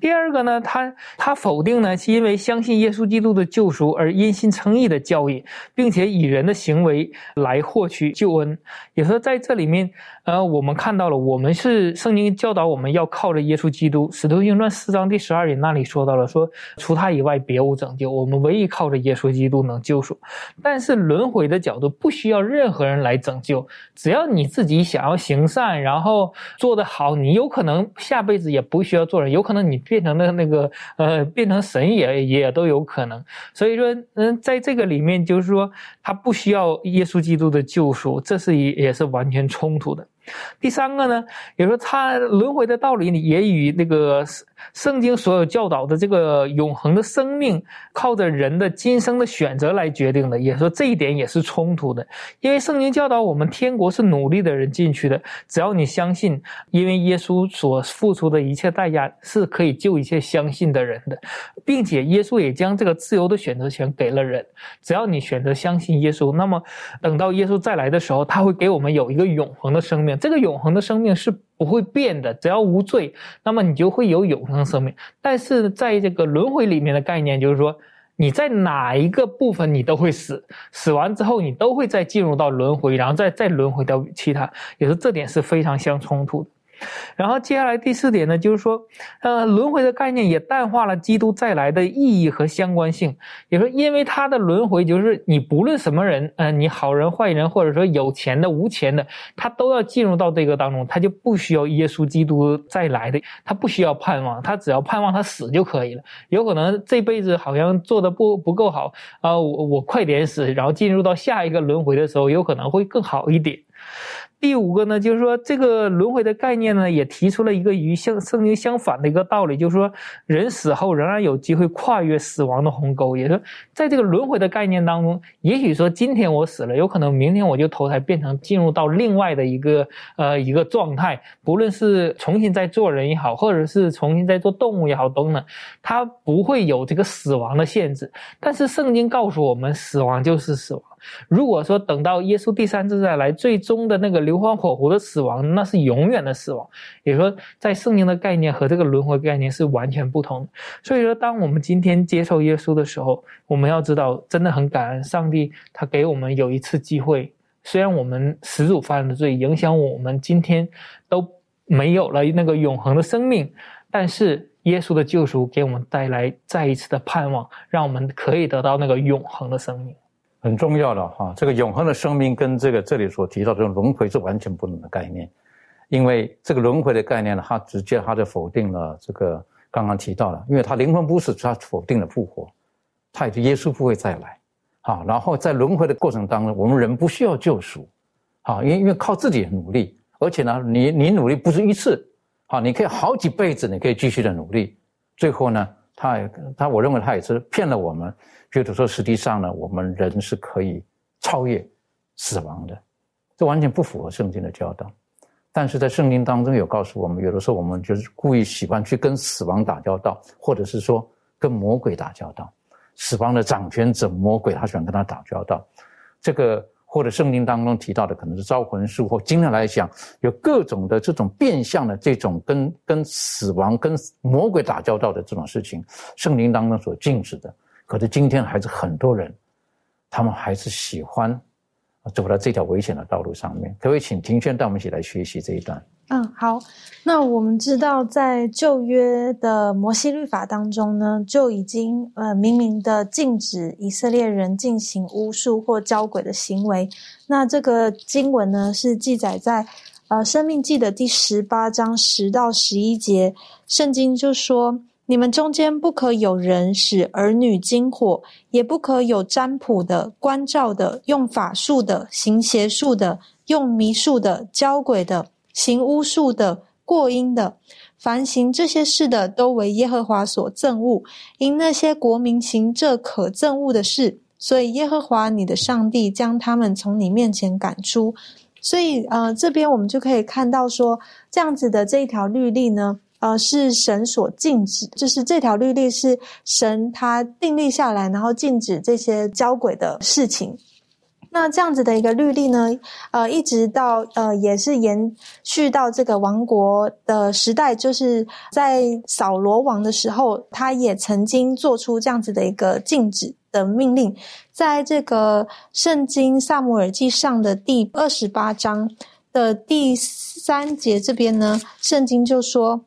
第二个呢，他他否定呢，是因为相信耶稣基督的救赎而因信称义的教义，并且以人的行为来获取救恩。也说在这里面，呃，我们看到了，我们是圣经教导我们要靠着耶稣基督。使徒行传四章第十二节那里说到了，说除他以外别无拯救，我们唯一靠着耶稣基督能救赎。但是轮回的的角度不需要任何人来拯救，只要你自己想要行善，然后做得好，你有可能下辈子也不需要做人，有可能。你变成了那个呃，变成神也也都有可能。所以说，嗯，在这个里面，就是说，他不需要耶稣基督的救赎，这是也也是完全冲突的。第三个呢，也说他轮回的道理也与那个圣经所有教导的这个永恒的生命，靠着人的今生的选择来决定的，也说这一点也是冲突的。因为圣经教导我们，天国是努力的人进去的，只要你相信，因为耶稣所付出的一切代价是可以救一切相信的人的，并且耶稣也将这个自由的选择权给了人，只要你选择相信耶稣，那么等到耶稣再来的时候，他会给我们有一个永恒的生命。这个永恒的生命是不会变的，只要无罪，那么你就会有永恒生命。但是在这个轮回里面的概念，就是说你在哪一个部分你都会死，死完之后你都会再进入到轮回，然后再再轮回到其他，也是这点是非常相冲突的。然后接下来第四点呢，就是说，呃，轮回的概念也淡化了基督再来的意义和相关性。也说，因为他的轮回就是你不论什么人，呃，你好人坏人，或者说有钱的无钱的，他都要进入到这个当中，他就不需要耶稣基督再来的，他不需要盼望，他只要盼望他死就可以了。有可能这辈子好像做的不不够好啊，我我快点死，然后进入到下一个轮回的时候，有可能会更好一点。第五个呢，就是说这个轮回的概念呢，也提出了一个与相圣经相反的一个道理，就是说人死后仍然有机会跨越死亡的鸿沟。也是在这个轮回的概念当中，也许说今天我死了，有可能明天我就投胎变成进入到另外的一个呃一个状态，不论是重新再做人也好，或者是重新再做动物也好，等等，它不会有这个死亡的限制。但是圣经告诉我们，死亡就是死亡。如果说等到耶稣第三次再来，最终的那个流荒火湖的死亡，那是永远的死亡。也说，在圣经的概念和这个轮回概念是完全不同。所以说，当我们今天接受耶稣的时候，我们要知道，真的很感恩上帝，他给我们有一次机会。虽然我们始祖犯的罪影响我们今天都没有了那个永恒的生命，但是耶稣的救赎给我们带来再一次的盼望，让我们可以得到那个永恒的生命。很重要的哈，这个永恒的生命跟这个这里所提到这种轮回是完全不同的概念，因为这个轮回的概念呢，它直接它就否定了这个刚刚提到了，因为它灵魂不死，它否定了复活，它也是耶稣不会再来，好，然后在轮回的过程当中，我们人不需要救赎，好，因为因为靠自己努力，而且呢，你你努力不是一次，好，你可以好几辈子，你可以继续的努力，最后呢，他也他我认为他也是骗了我们，觉得说实际上呢，我们人是可以超越死亡的，这完全不符合圣经的教导。但是在圣经当中有告诉我们，有的时候我们就是故意喜欢去跟死亡打交道，或者是说跟魔鬼打交道。死亡的掌权者魔鬼，他喜欢跟他打交道。这个或者圣经当中提到的，可能是招魂术，或今天来讲有各种的这种变相的这种跟跟死亡、跟魔鬼打交道的这种事情，圣经当中所禁止的。可是今天还是很多人，他们还是喜欢。走到这条危险的道路上面，各位请庭轩带我们一起来学习这一段？嗯，好。那我们知道，在旧约的摩西律法当中呢，就已经呃明明的禁止以色列人进行巫术或交鬼的行为。那这个经文呢，是记载在呃生命记的第十八章十到十一节，圣经就说。你们中间不可有人使儿女惊火，也不可有占卜的、关照的、用法术的、行邪术的、用迷术的、教鬼的、行巫术的、过阴的。凡行这些事的，都为耶和华所憎恶。因那些国民行这可憎恶的事，所以耶和华你的上帝将他们从你面前赶出。所以，呃，这边我们就可以看到说，这样子的这一条律例呢。呃，是神所禁止，就是这条律例是神他订立下来，然后禁止这些交鬼的事情。那这样子的一个律例呢，呃，一直到呃，也是延续到这个王国的时代，就是在扫罗王的时候，他也曾经做出这样子的一个禁止的命令。在这个圣经萨姆尔记上的第二十八章的第三节这边呢，圣经就说。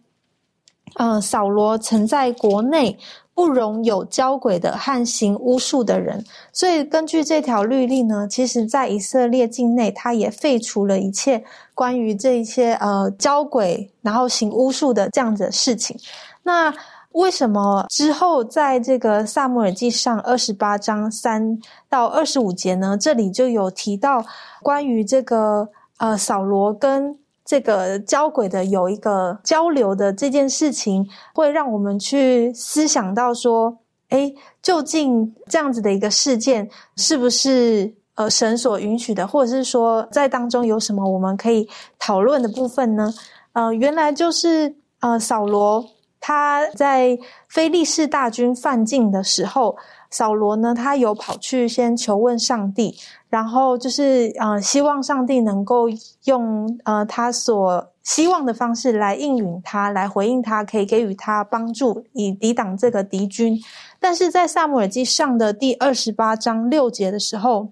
呃，扫罗曾在国内不容有交鬼的和行巫术的人，所以根据这条律例呢，其实在以色列境内，他也废除了一切关于这一些呃交鬼然后行巫术的这样子的事情。那为什么之后在这个萨姆尔记上二十八章三到二十五节呢？这里就有提到关于这个呃扫罗跟。这个交轨的有一个交流的这件事情，会让我们去思想到说，哎，究竟这样子的一个事件是不是呃神所允许的，或者是说在当中有什么我们可以讨论的部分呢？呃，原来就是呃扫罗他在非利士大军犯境的时候，扫罗呢他有跑去先求问上帝。然后就是呃，希望上帝能够用呃他所希望的方式来应允他，来回应他，可以给予他帮助，以抵挡这个敌军。但是在萨姆尔记上的第二十八章六节的时候，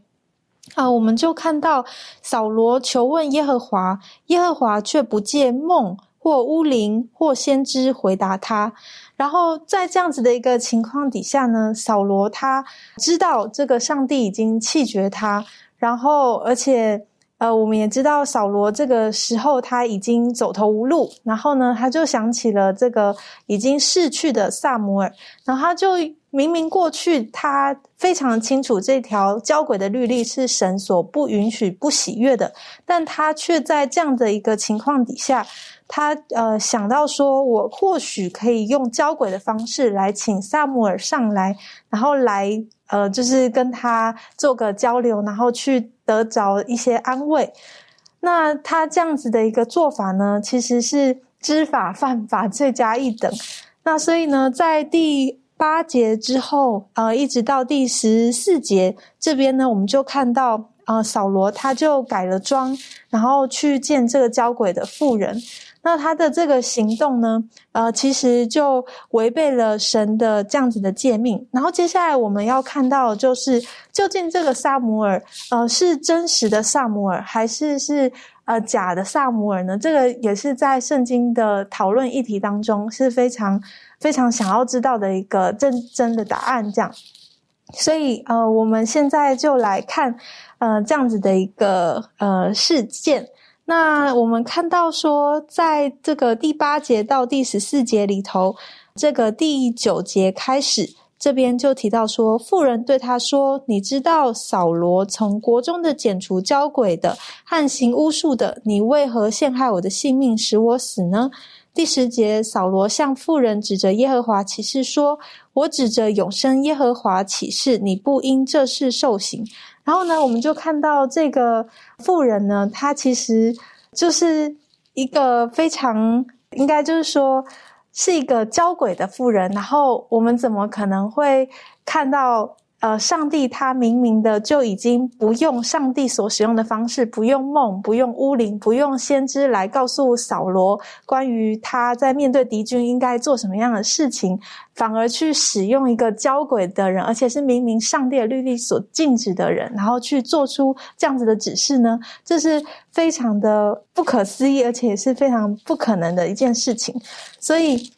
啊，我们就看到扫罗求问耶和华，耶和华却不借梦或巫灵或先知回答他。然后在这样子的一个情况底下呢，扫罗他知道这个上帝已经弃绝他，然后而且呃，我们也知道扫罗这个时候他已经走投无路，然后呢，他就想起了这个已经逝去的萨摩尔，然后他就明明过去他非常清楚这条交轨的律例是神所不允许、不喜悦的，但他却在这样的一个情况底下。他呃想到说，我或许可以用交轨的方式来请萨姆尔上来，然后来呃就是跟他做个交流，然后去得着一些安慰。那他这样子的一个做法呢，其实是知法犯法，罪加一等。那所以呢，在第八节之后，呃，一直到第十四节这边呢，我们就看到呃扫罗他就改了装，然后去见这个交轨的妇人。那他的这个行动呢，呃，其实就违背了神的这样子的诫命。然后接下来我们要看到，就是究竟这个萨姆尔，呃，是真实的萨姆尔，还是是呃假的萨姆尔呢？这个也是在圣经的讨论议题当中是非常非常想要知道的一个真真的答案。这样，所以呃，我们现在就来看呃这样子的一个呃事件。那我们看到说，在这个第八节到第十四节里头，这个第九节开始，这边就提到说，妇人对他说：“你知道扫罗从国中的剪除交鬼的，和行巫术的，你为何陷害我的性命，使我死呢？”第十节，扫罗向妇人指着耶和华起誓说：“我指着永生耶和华起誓，你不因这事受刑。”然后呢，我们就看到这个妇人呢，她其实就是一个非常应该就是说是一个交鬼的妇人。然后我们怎么可能会看到？呃，上帝他明明的就已经不用上帝所使用的方式，不用梦，不用巫灵，不用先知来告诉扫罗关于他在面对敌军应该做什么样的事情，反而去使用一个交鬼的人，而且是明明上帝的律例所禁止的人，然后去做出这样子的指示呢？这是非常的不可思议，而且也是非常不可能的一件事情。所以，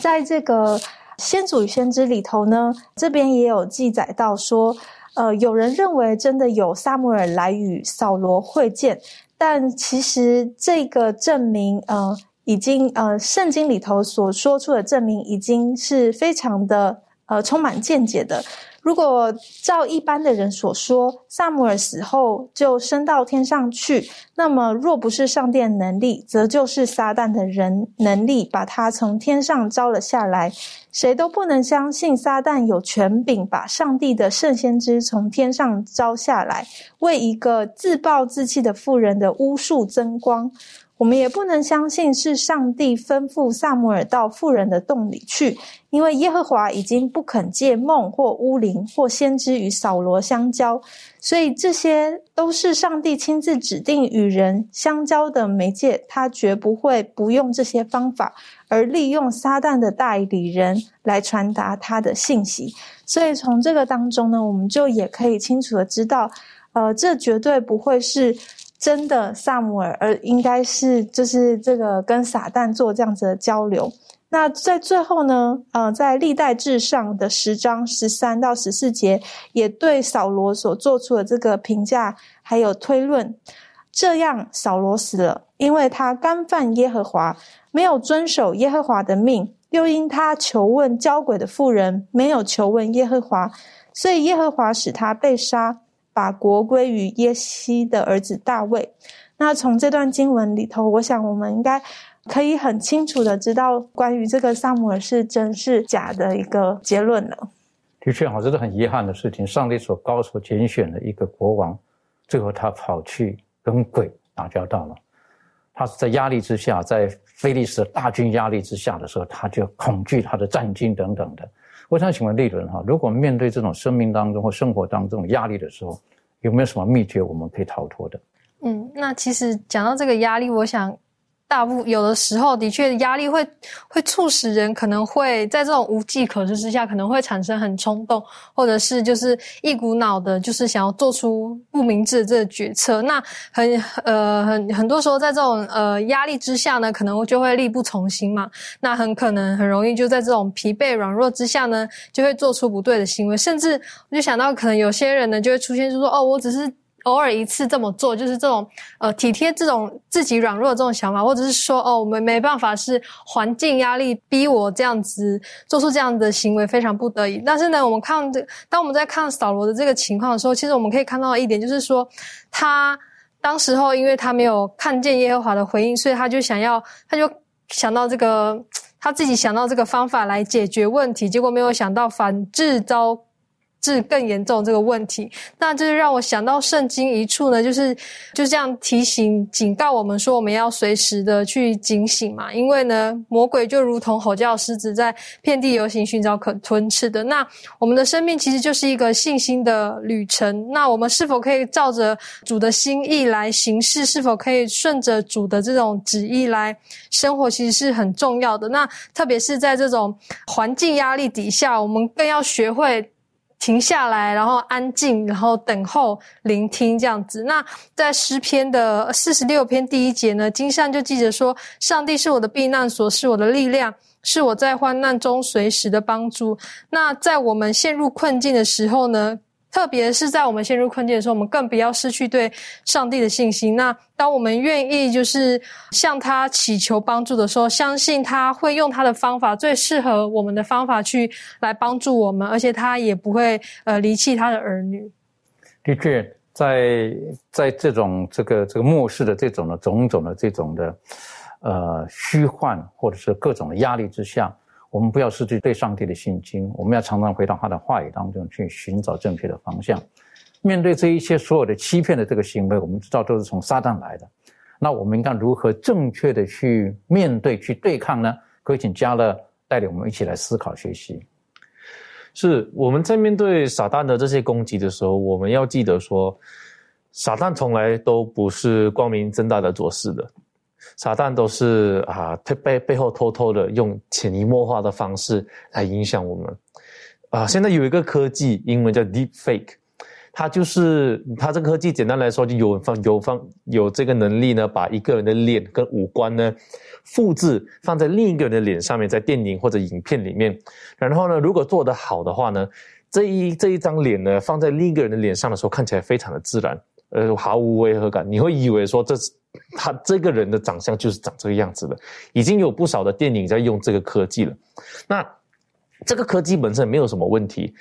在这个。先祖与先知里头呢，这边也有记载到说，呃，有人认为真的有撒母耳来与扫罗会见，但其实这个证明，呃，已经呃，圣经里头所说出的证明，已经是非常的呃，充满见解的。如果照一般的人所说，萨姆尔死后就升到天上去，那么若不是上殿能力，则就是撒旦的人能力把他从天上招了下来。谁都不能相信撒旦有权柄把上帝的圣先知从天上招下来，为一个自暴自弃的妇人的巫术增光。我们也不能相信是上帝吩咐萨姆尔到妇人的洞里去，因为耶和华已经不肯借梦或巫灵或先知与扫罗相交，所以这些都是上帝亲自指定与人相交的媒介，他绝不会不用这些方法，而利用撒旦的代理人来传达他的信息。所以从这个当中呢，我们就也可以清楚的知道，呃，这绝对不会是。真的萨姆尔，而应该是就是这个跟撒旦做这样子的交流。那在最后呢，呃，在历代志上的十章十三到十四节，也对扫罗所做出的这个评价还有推论。这样，扫罗死了，因为他干犯耶和华，没有遵守耶和华的命，又因他求问交鬼的妇人，没有求问耶和华，所以耶和华使他被杀。把国归于耶西的儿子大卫。那从这段经文里头，我想我们应该可以很清楚的知道关于这个萨姆尔是真是假的一个结论了。的确，好，这是很遗憾的事情。上帝所高所拣选的一个国王，最后他跑去跟鬼打交道了。他是在压力之下，在菲利斯大军压力之下的时候，他就恐惧他的战军等等的。我想请问丽伦哈，如果面对这种生命当中或生活当中压力的时候，有没有什么秘诀我们可以逃脱的？嗯，那其实讲到这个压力，我想。大部有的时候，的确压力会会促使人可能会在这种无计可施之下，可能会产生很冲动，或者是就是一股脑的，就是想要做出不明智的这个决策。那很呃很很多时候，在这种呃压力之下呢，可能就会力不从心嘛。那很可能很容易就在这种疲惫软弱之下呢，就会做出不对的行为。甚至我就想到，可能有些人呢，就会出现就说：“哦，我只是。”偶尔一次这么做，就是这种呃体贴这种自己软弱的这种想法，或者是说哦，我们没办法是环境压力逼我这样子做出这样的行为，非常不得已。但是呢，我们看这当我们在看扫罗的这个情况的时候，其实我们可以看到一点，就是说他当时候因为他没有看见耶和华的回应，所以他就想要，他就想到这个他自己想到这个方法来解决问题，结果没有想到反制遭。是更严重这个问题，那就是让我想到圣经一处呢，就是就这样提醒、警告我们说，我们要随时的去警醒嘛。因为呢，魔鬼就如同吼叫狮子，在遍地游行，寻找可吞吃的。那我们的生命其实就是一个信心的旅程。那我们是否可以照着主的心意来行事？是否可以顺着主的这种旨意来生活？其实是很重要的。那特别是在这种环境压力底下，我们更要学会。停下来，然后安静，然后等候聆听这样子。那在诗篇的四十六篇第一节呢，金善就记着说：“上帝是我的避难所，是我的力量，是我在患难中随时的帮助。”那在我们陷入困境的时候呢？特别是在我们陷入困境的时候，我们更不要失去对上帝的信心。那当我们愿意就是向他祈求帮助的时候，相信他会用他的方法，最适合我们的方法去来帮助我们，而且他也不会呃离弃他的儿女。的确，在在这种这个这个末世的这种的种种的这种的呃虚幻或者是各种的压力之下，我们不要失去对上帝的信心。我们要常常回到他的话语当中去寻找正确的方向。面对这一切所有的欺骗的这个行为，我们知道都是从撒旦来的。那我们应该如何正确的去面对、去对抗呢？可以请嘉乐带领我们一起来思考学习。是我们在面对撒旦的这些攻击的时候，我们要记得说，撒旦从来都不是光明正大的做事的，撒旦都是啊背背后偷偷的用潜移默化的方式来影响我们。啊，现在有一个科技，英文叫 Deep Fake。它就是它这个科技，简单来说就有方有方有这个能力呢，把一个人的脸跟五官呢复制放在另一个人的脸上面，在电影或者影片里面。然后呢，如果做得好的话呢，这一这一张脸呢放在另一个人的脸上的时候，看起来非常的自然，呃，毫无违和感。你会以为说这是他这个人的长相就是长这个样子的。已经有不少的电影在用这个科技了。那这个科技本身没有什么问题。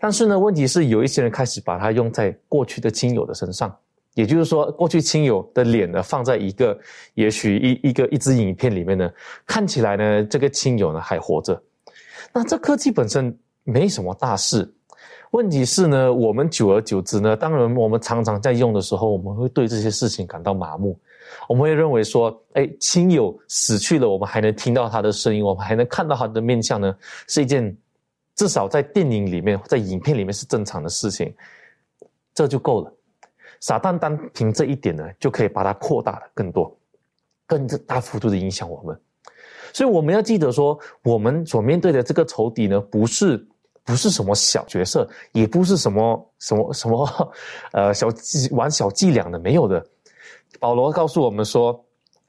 但是呢，问题是有一些人开始把它用在过去的亲友的身上，也就是说，过去亲友的脸呢放在一个也许一一个一支影片里面呢，看起来呢这个亲友呢还活着。那这科技本身没什么大事，问题是呢，我们久而久之呢，当然我们常常在用的时候，我们会对这些事情感到麻木，我们会认为说，哎，亲友死去了，我们还能听到他的声音，我们还能看到他的面相呢，是一件。至少在电影里面，在影片里面是正常的事情，这就够了。撒旦单凭这一点呢，就可以把它扩大的更多，更大幅度的影响我们。所以我们要记得说，我们所面对的这个仇敌呢，不是不是什么小角色，也不是什么什么什么 *laughs* 呃小玩小伎俩的，没有的。保罗告诉我们说，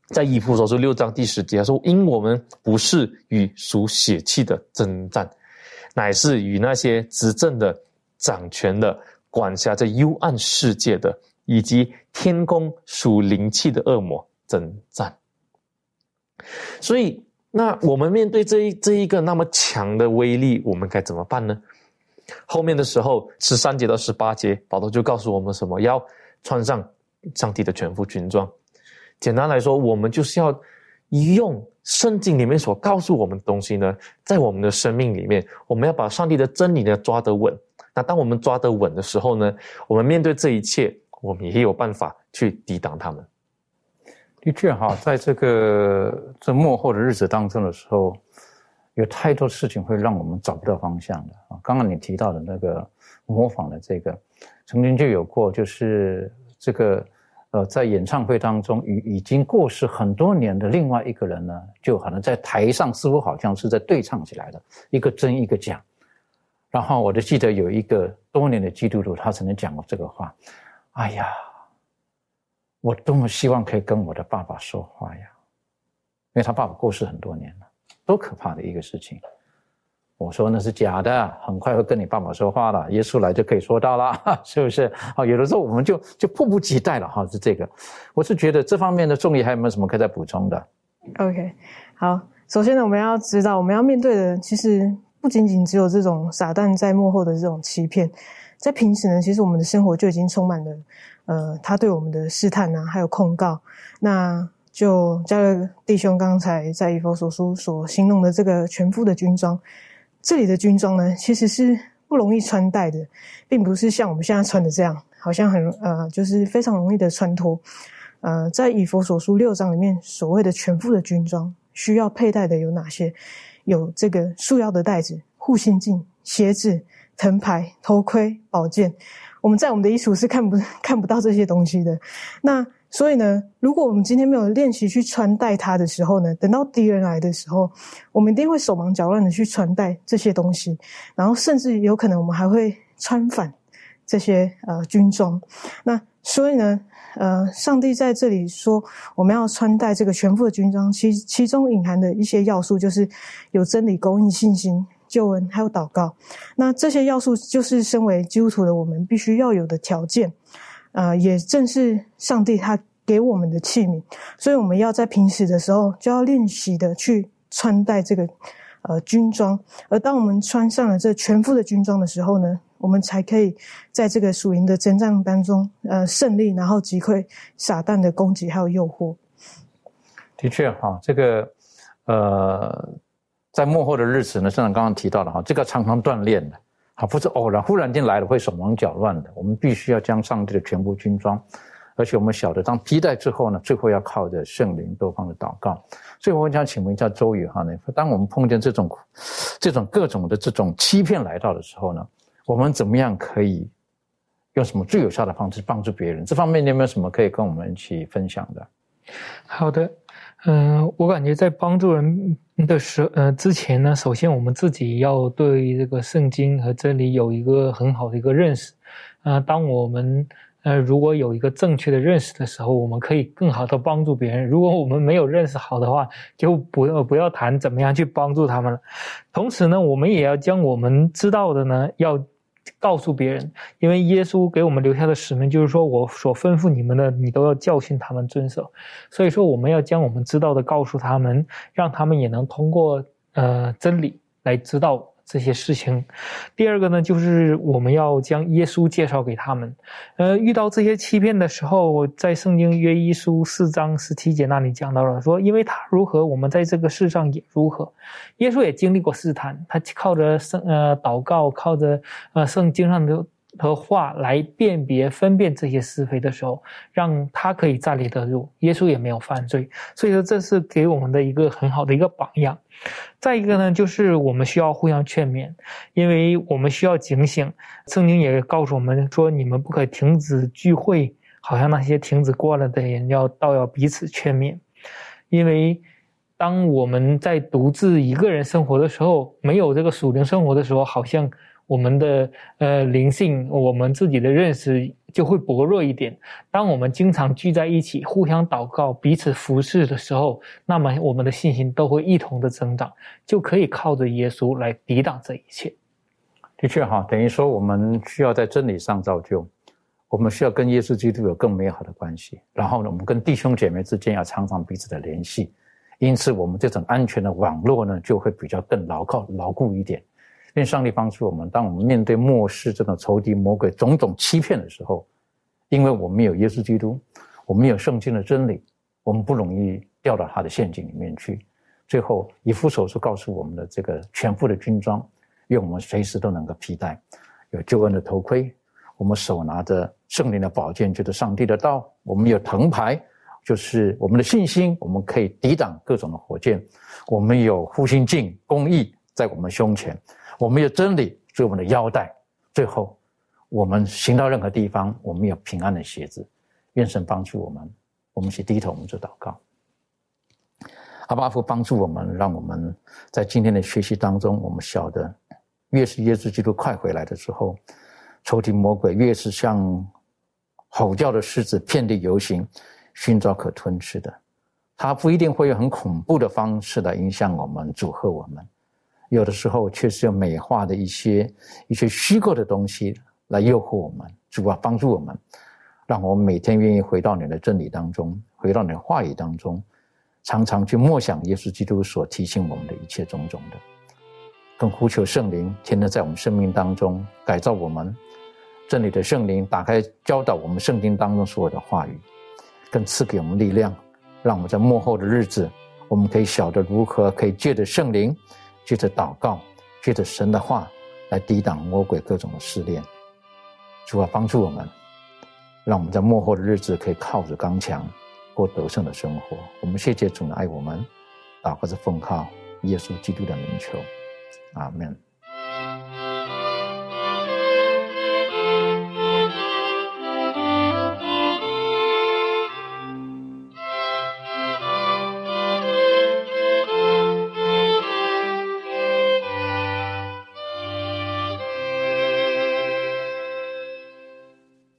在以弗所书六章第十节，他说：“因我们不是与属血气的征战。”乃是与那些执政的、掌权的、管辖这幽暗世界的，以及天宫属灵气的恶魔征战。所以，那我们面对这一这一个那么强的威力，我们该怎么办呢？后面的时候，十三节到十八节，保罗就告诉我们什么？要穿上上帝的全副军装。简单来说，我们就是要用。圣经里面所告诉我们的东西呢，在我们的生命里面，我们要把上帝的真理呢抓得稳。那当我们抓得稳的时候呢，我们面对这一切，我们也有办法去抵挡他们。的确哈，在这个这幕后的日子当中的时候，有太多事情会让我们找不到方向的啊。刚刚你提到的那个模仿的这个，曾经就有过，就是这个。呃，在演唱会当中，与已经过世很多年的另外一个人呢，就可能在台上似乎好像是在对唱起来的，一个真一个假。然后我就记得有一个多年的基督徒，他曾经讲过这个话：“哎呀，我多么希望可以跟我的爸爸说话呀，因为他爸爸过世很多年了，多可怕的一个事情。”我说那是假的，很快会跟你爸爸说话了。耶稣来就可以说到了，*laughs* 是不是？好，有的时候我们就就迫不及待了哈。是这个，我是觉得这方面的重力还有没有什么可以再补充的？OK，好，首先呢，我们要知道，我们要面对的其实不仅仅只有这种撒旦在幕后的这种欺骗，在平时呢，其实我们的生活就已经充满了呃他对我们的试探啊，还有控告。那就加勒弟兄刚才在以佛所书所形容的这个全副的军装。这里的军装呢，其实是不容易穿戴的，并不是像我们现在穿的这样，好像很呃，就是非常容易的穿脱。呃，在以佛所书六章里面，所谓的全副的军装需要佩戴的有哪些？有这个束腰的带子、护心镜、鞋子、藤牌、头盔、宝剑。我们在我们的衣橱是看不看不到这些东西的。那所以呢，如果我们今天没有练习去穿戴它的时候呢，等到敌人来的时候，我们一定会手忙脚乱的去穿戴这些东西，然后甚至有可能我们还会穿反这些呃军装。那所以呢，呃，上帝在这里说我们要穿戴这个全副的军装，其其中隐含的一些要素就是有真理、供应、信心、救恩，还有祷告。那这些要素就是身为基督徒的我们必须要有的条件。呃，也正是上帝他给我们的器皿，所以我们要在平时的时候就要练习的去穿戴这个呃军装，而当我们穿上了这全副的军装的时候呢，我们才可以在这个属灵的征战当中呃胜利，然后击溃撒旦的攻击还有诱惑。的确哈，这个呃，在幕后的日子呢，像刚刚提到的哈，这个常常锻炼的，啊不是偶然忽然间来了会手忙脚乱的。我们必须要将上帝的全部军装，而且我们晓得当披戴之后呢，最后要靠着圣灵多方的祷告。所以我想请问一下周宇哈呢，当我们碰见这种这种各种的这种欺骗来到的时候呢，我们怎么样可以用什么最有效的方式帮助别人？这方面你有没有什么可以跟我们一起分享的？好的。嗯，我感觉在帮助人的时呃之前呢，首先我们自己要对这个圣经和真理有一个很好的一个认识。啊，当我们呃如果有一个正确的认识的时候，我们可以更好的帮助别人。如果我们没有认识好的话，就不要不要谈怎么样去帮助他们了。同时呢，我们也要将我们知道的呢要。告诉别人，因为耶稣给我们留下的使命就是说，我所吩咐你们的，你都要教训他们遵守。所以说，我们要将我们知道的告诉他们，让他们也能通过呃真理来知道。这些事情，第二个呢，就是我们要将耶稣介绍给他们。呃，遇到这些欺骗的时候，在圣经约一书四章十七节那里讲到了，说因为他如何，我们在这个世上也如何。耶稣也经历过试探，他靠着圣呃祷告，靠着呃圣经上的。和话来辨别、分辨这些是非的时候，让他可以站立得住。耶稣也没有犯罪，所以说这是给我们的一个很好的一个榜样。再一个呢，就是我们需要互相劝勉，因为我们需要警醒。圣经也告诉我们说，你们不可停止聚会，好像那些停止过了的人要倒要彼此劝勉，因为当我们在独自一个人生活的时候，没有这个属灵生活的时候，好像。我们的呃灵性，我们自己的认识就会薄弱一点。当我们经常聚在一起，互相祷告、彼此服侍的时候，那么我们的信心都会一同的增长，就可以靠着耶稣来抵挡这一切。的确哈，等于说我们需要在真理上造就，我们需要跟耶稣基督有更美好的关系。然后呢，我们跟弟兄姐妹之间要常常彼此的联系，因此我们这种安全的网络呢，就会比较更牢靠、牢固一点。愿上帝帮助我们，当我们面对末世这种仇敌魔鬼种种欺骗的时候，因为我们有耶稣基督，我们有圣经的真理，我们不容易掉到他的陷阱里面去。最后，以父所说告诉我们的这个全副的军装，愿我们随时都能够披戴，有救恩的头盔，我们手拿着圣灵的宝剑，就是上帝的道，我们有藤牌，就是我们的信心，我们可以抵挡各种的火箭，我们有护心镜，公义在我们胸前。我们有真理做我们的腰带，最后我们行到任何地方，我们有平安的鞋子。愿神帮助我们，我们去低头，我们做祷告。阿巴父帮助我们，让我们在今天的学习当中，我们晓得，越是耶稣基督快回来的时候，仇敌魔鬼越是像吼叫的狮子，遍地游行，寻找可吞吃的。他不一定会用很恐怖的方式来影响我们，祝贺我们。有的时候确实有美化的一些一些虚构的东西来诱惑我们，主啊，帮助我们，让我们每天愿意回到你的真理当中，回到你的话语当中，常常去默想耶稣基督所提醒我们的一切种种的，更呼求圣灵天天在我们生命当中改造我们，真理的圣灵打开教导我们圣经当中所有的话语，更赐给我们力量，让我们在幕后的日子，我们可以晓得如何可以借着圣灵。借着祷告，借着神的话来抵挡魔鬼各种的试炼，主啊，帮助我们，让我们在幕后的日子可以靠着刚强过得胜的生活。我们谢谢主爱我们，祷告着奉靠耶稣基督的名求，阿门。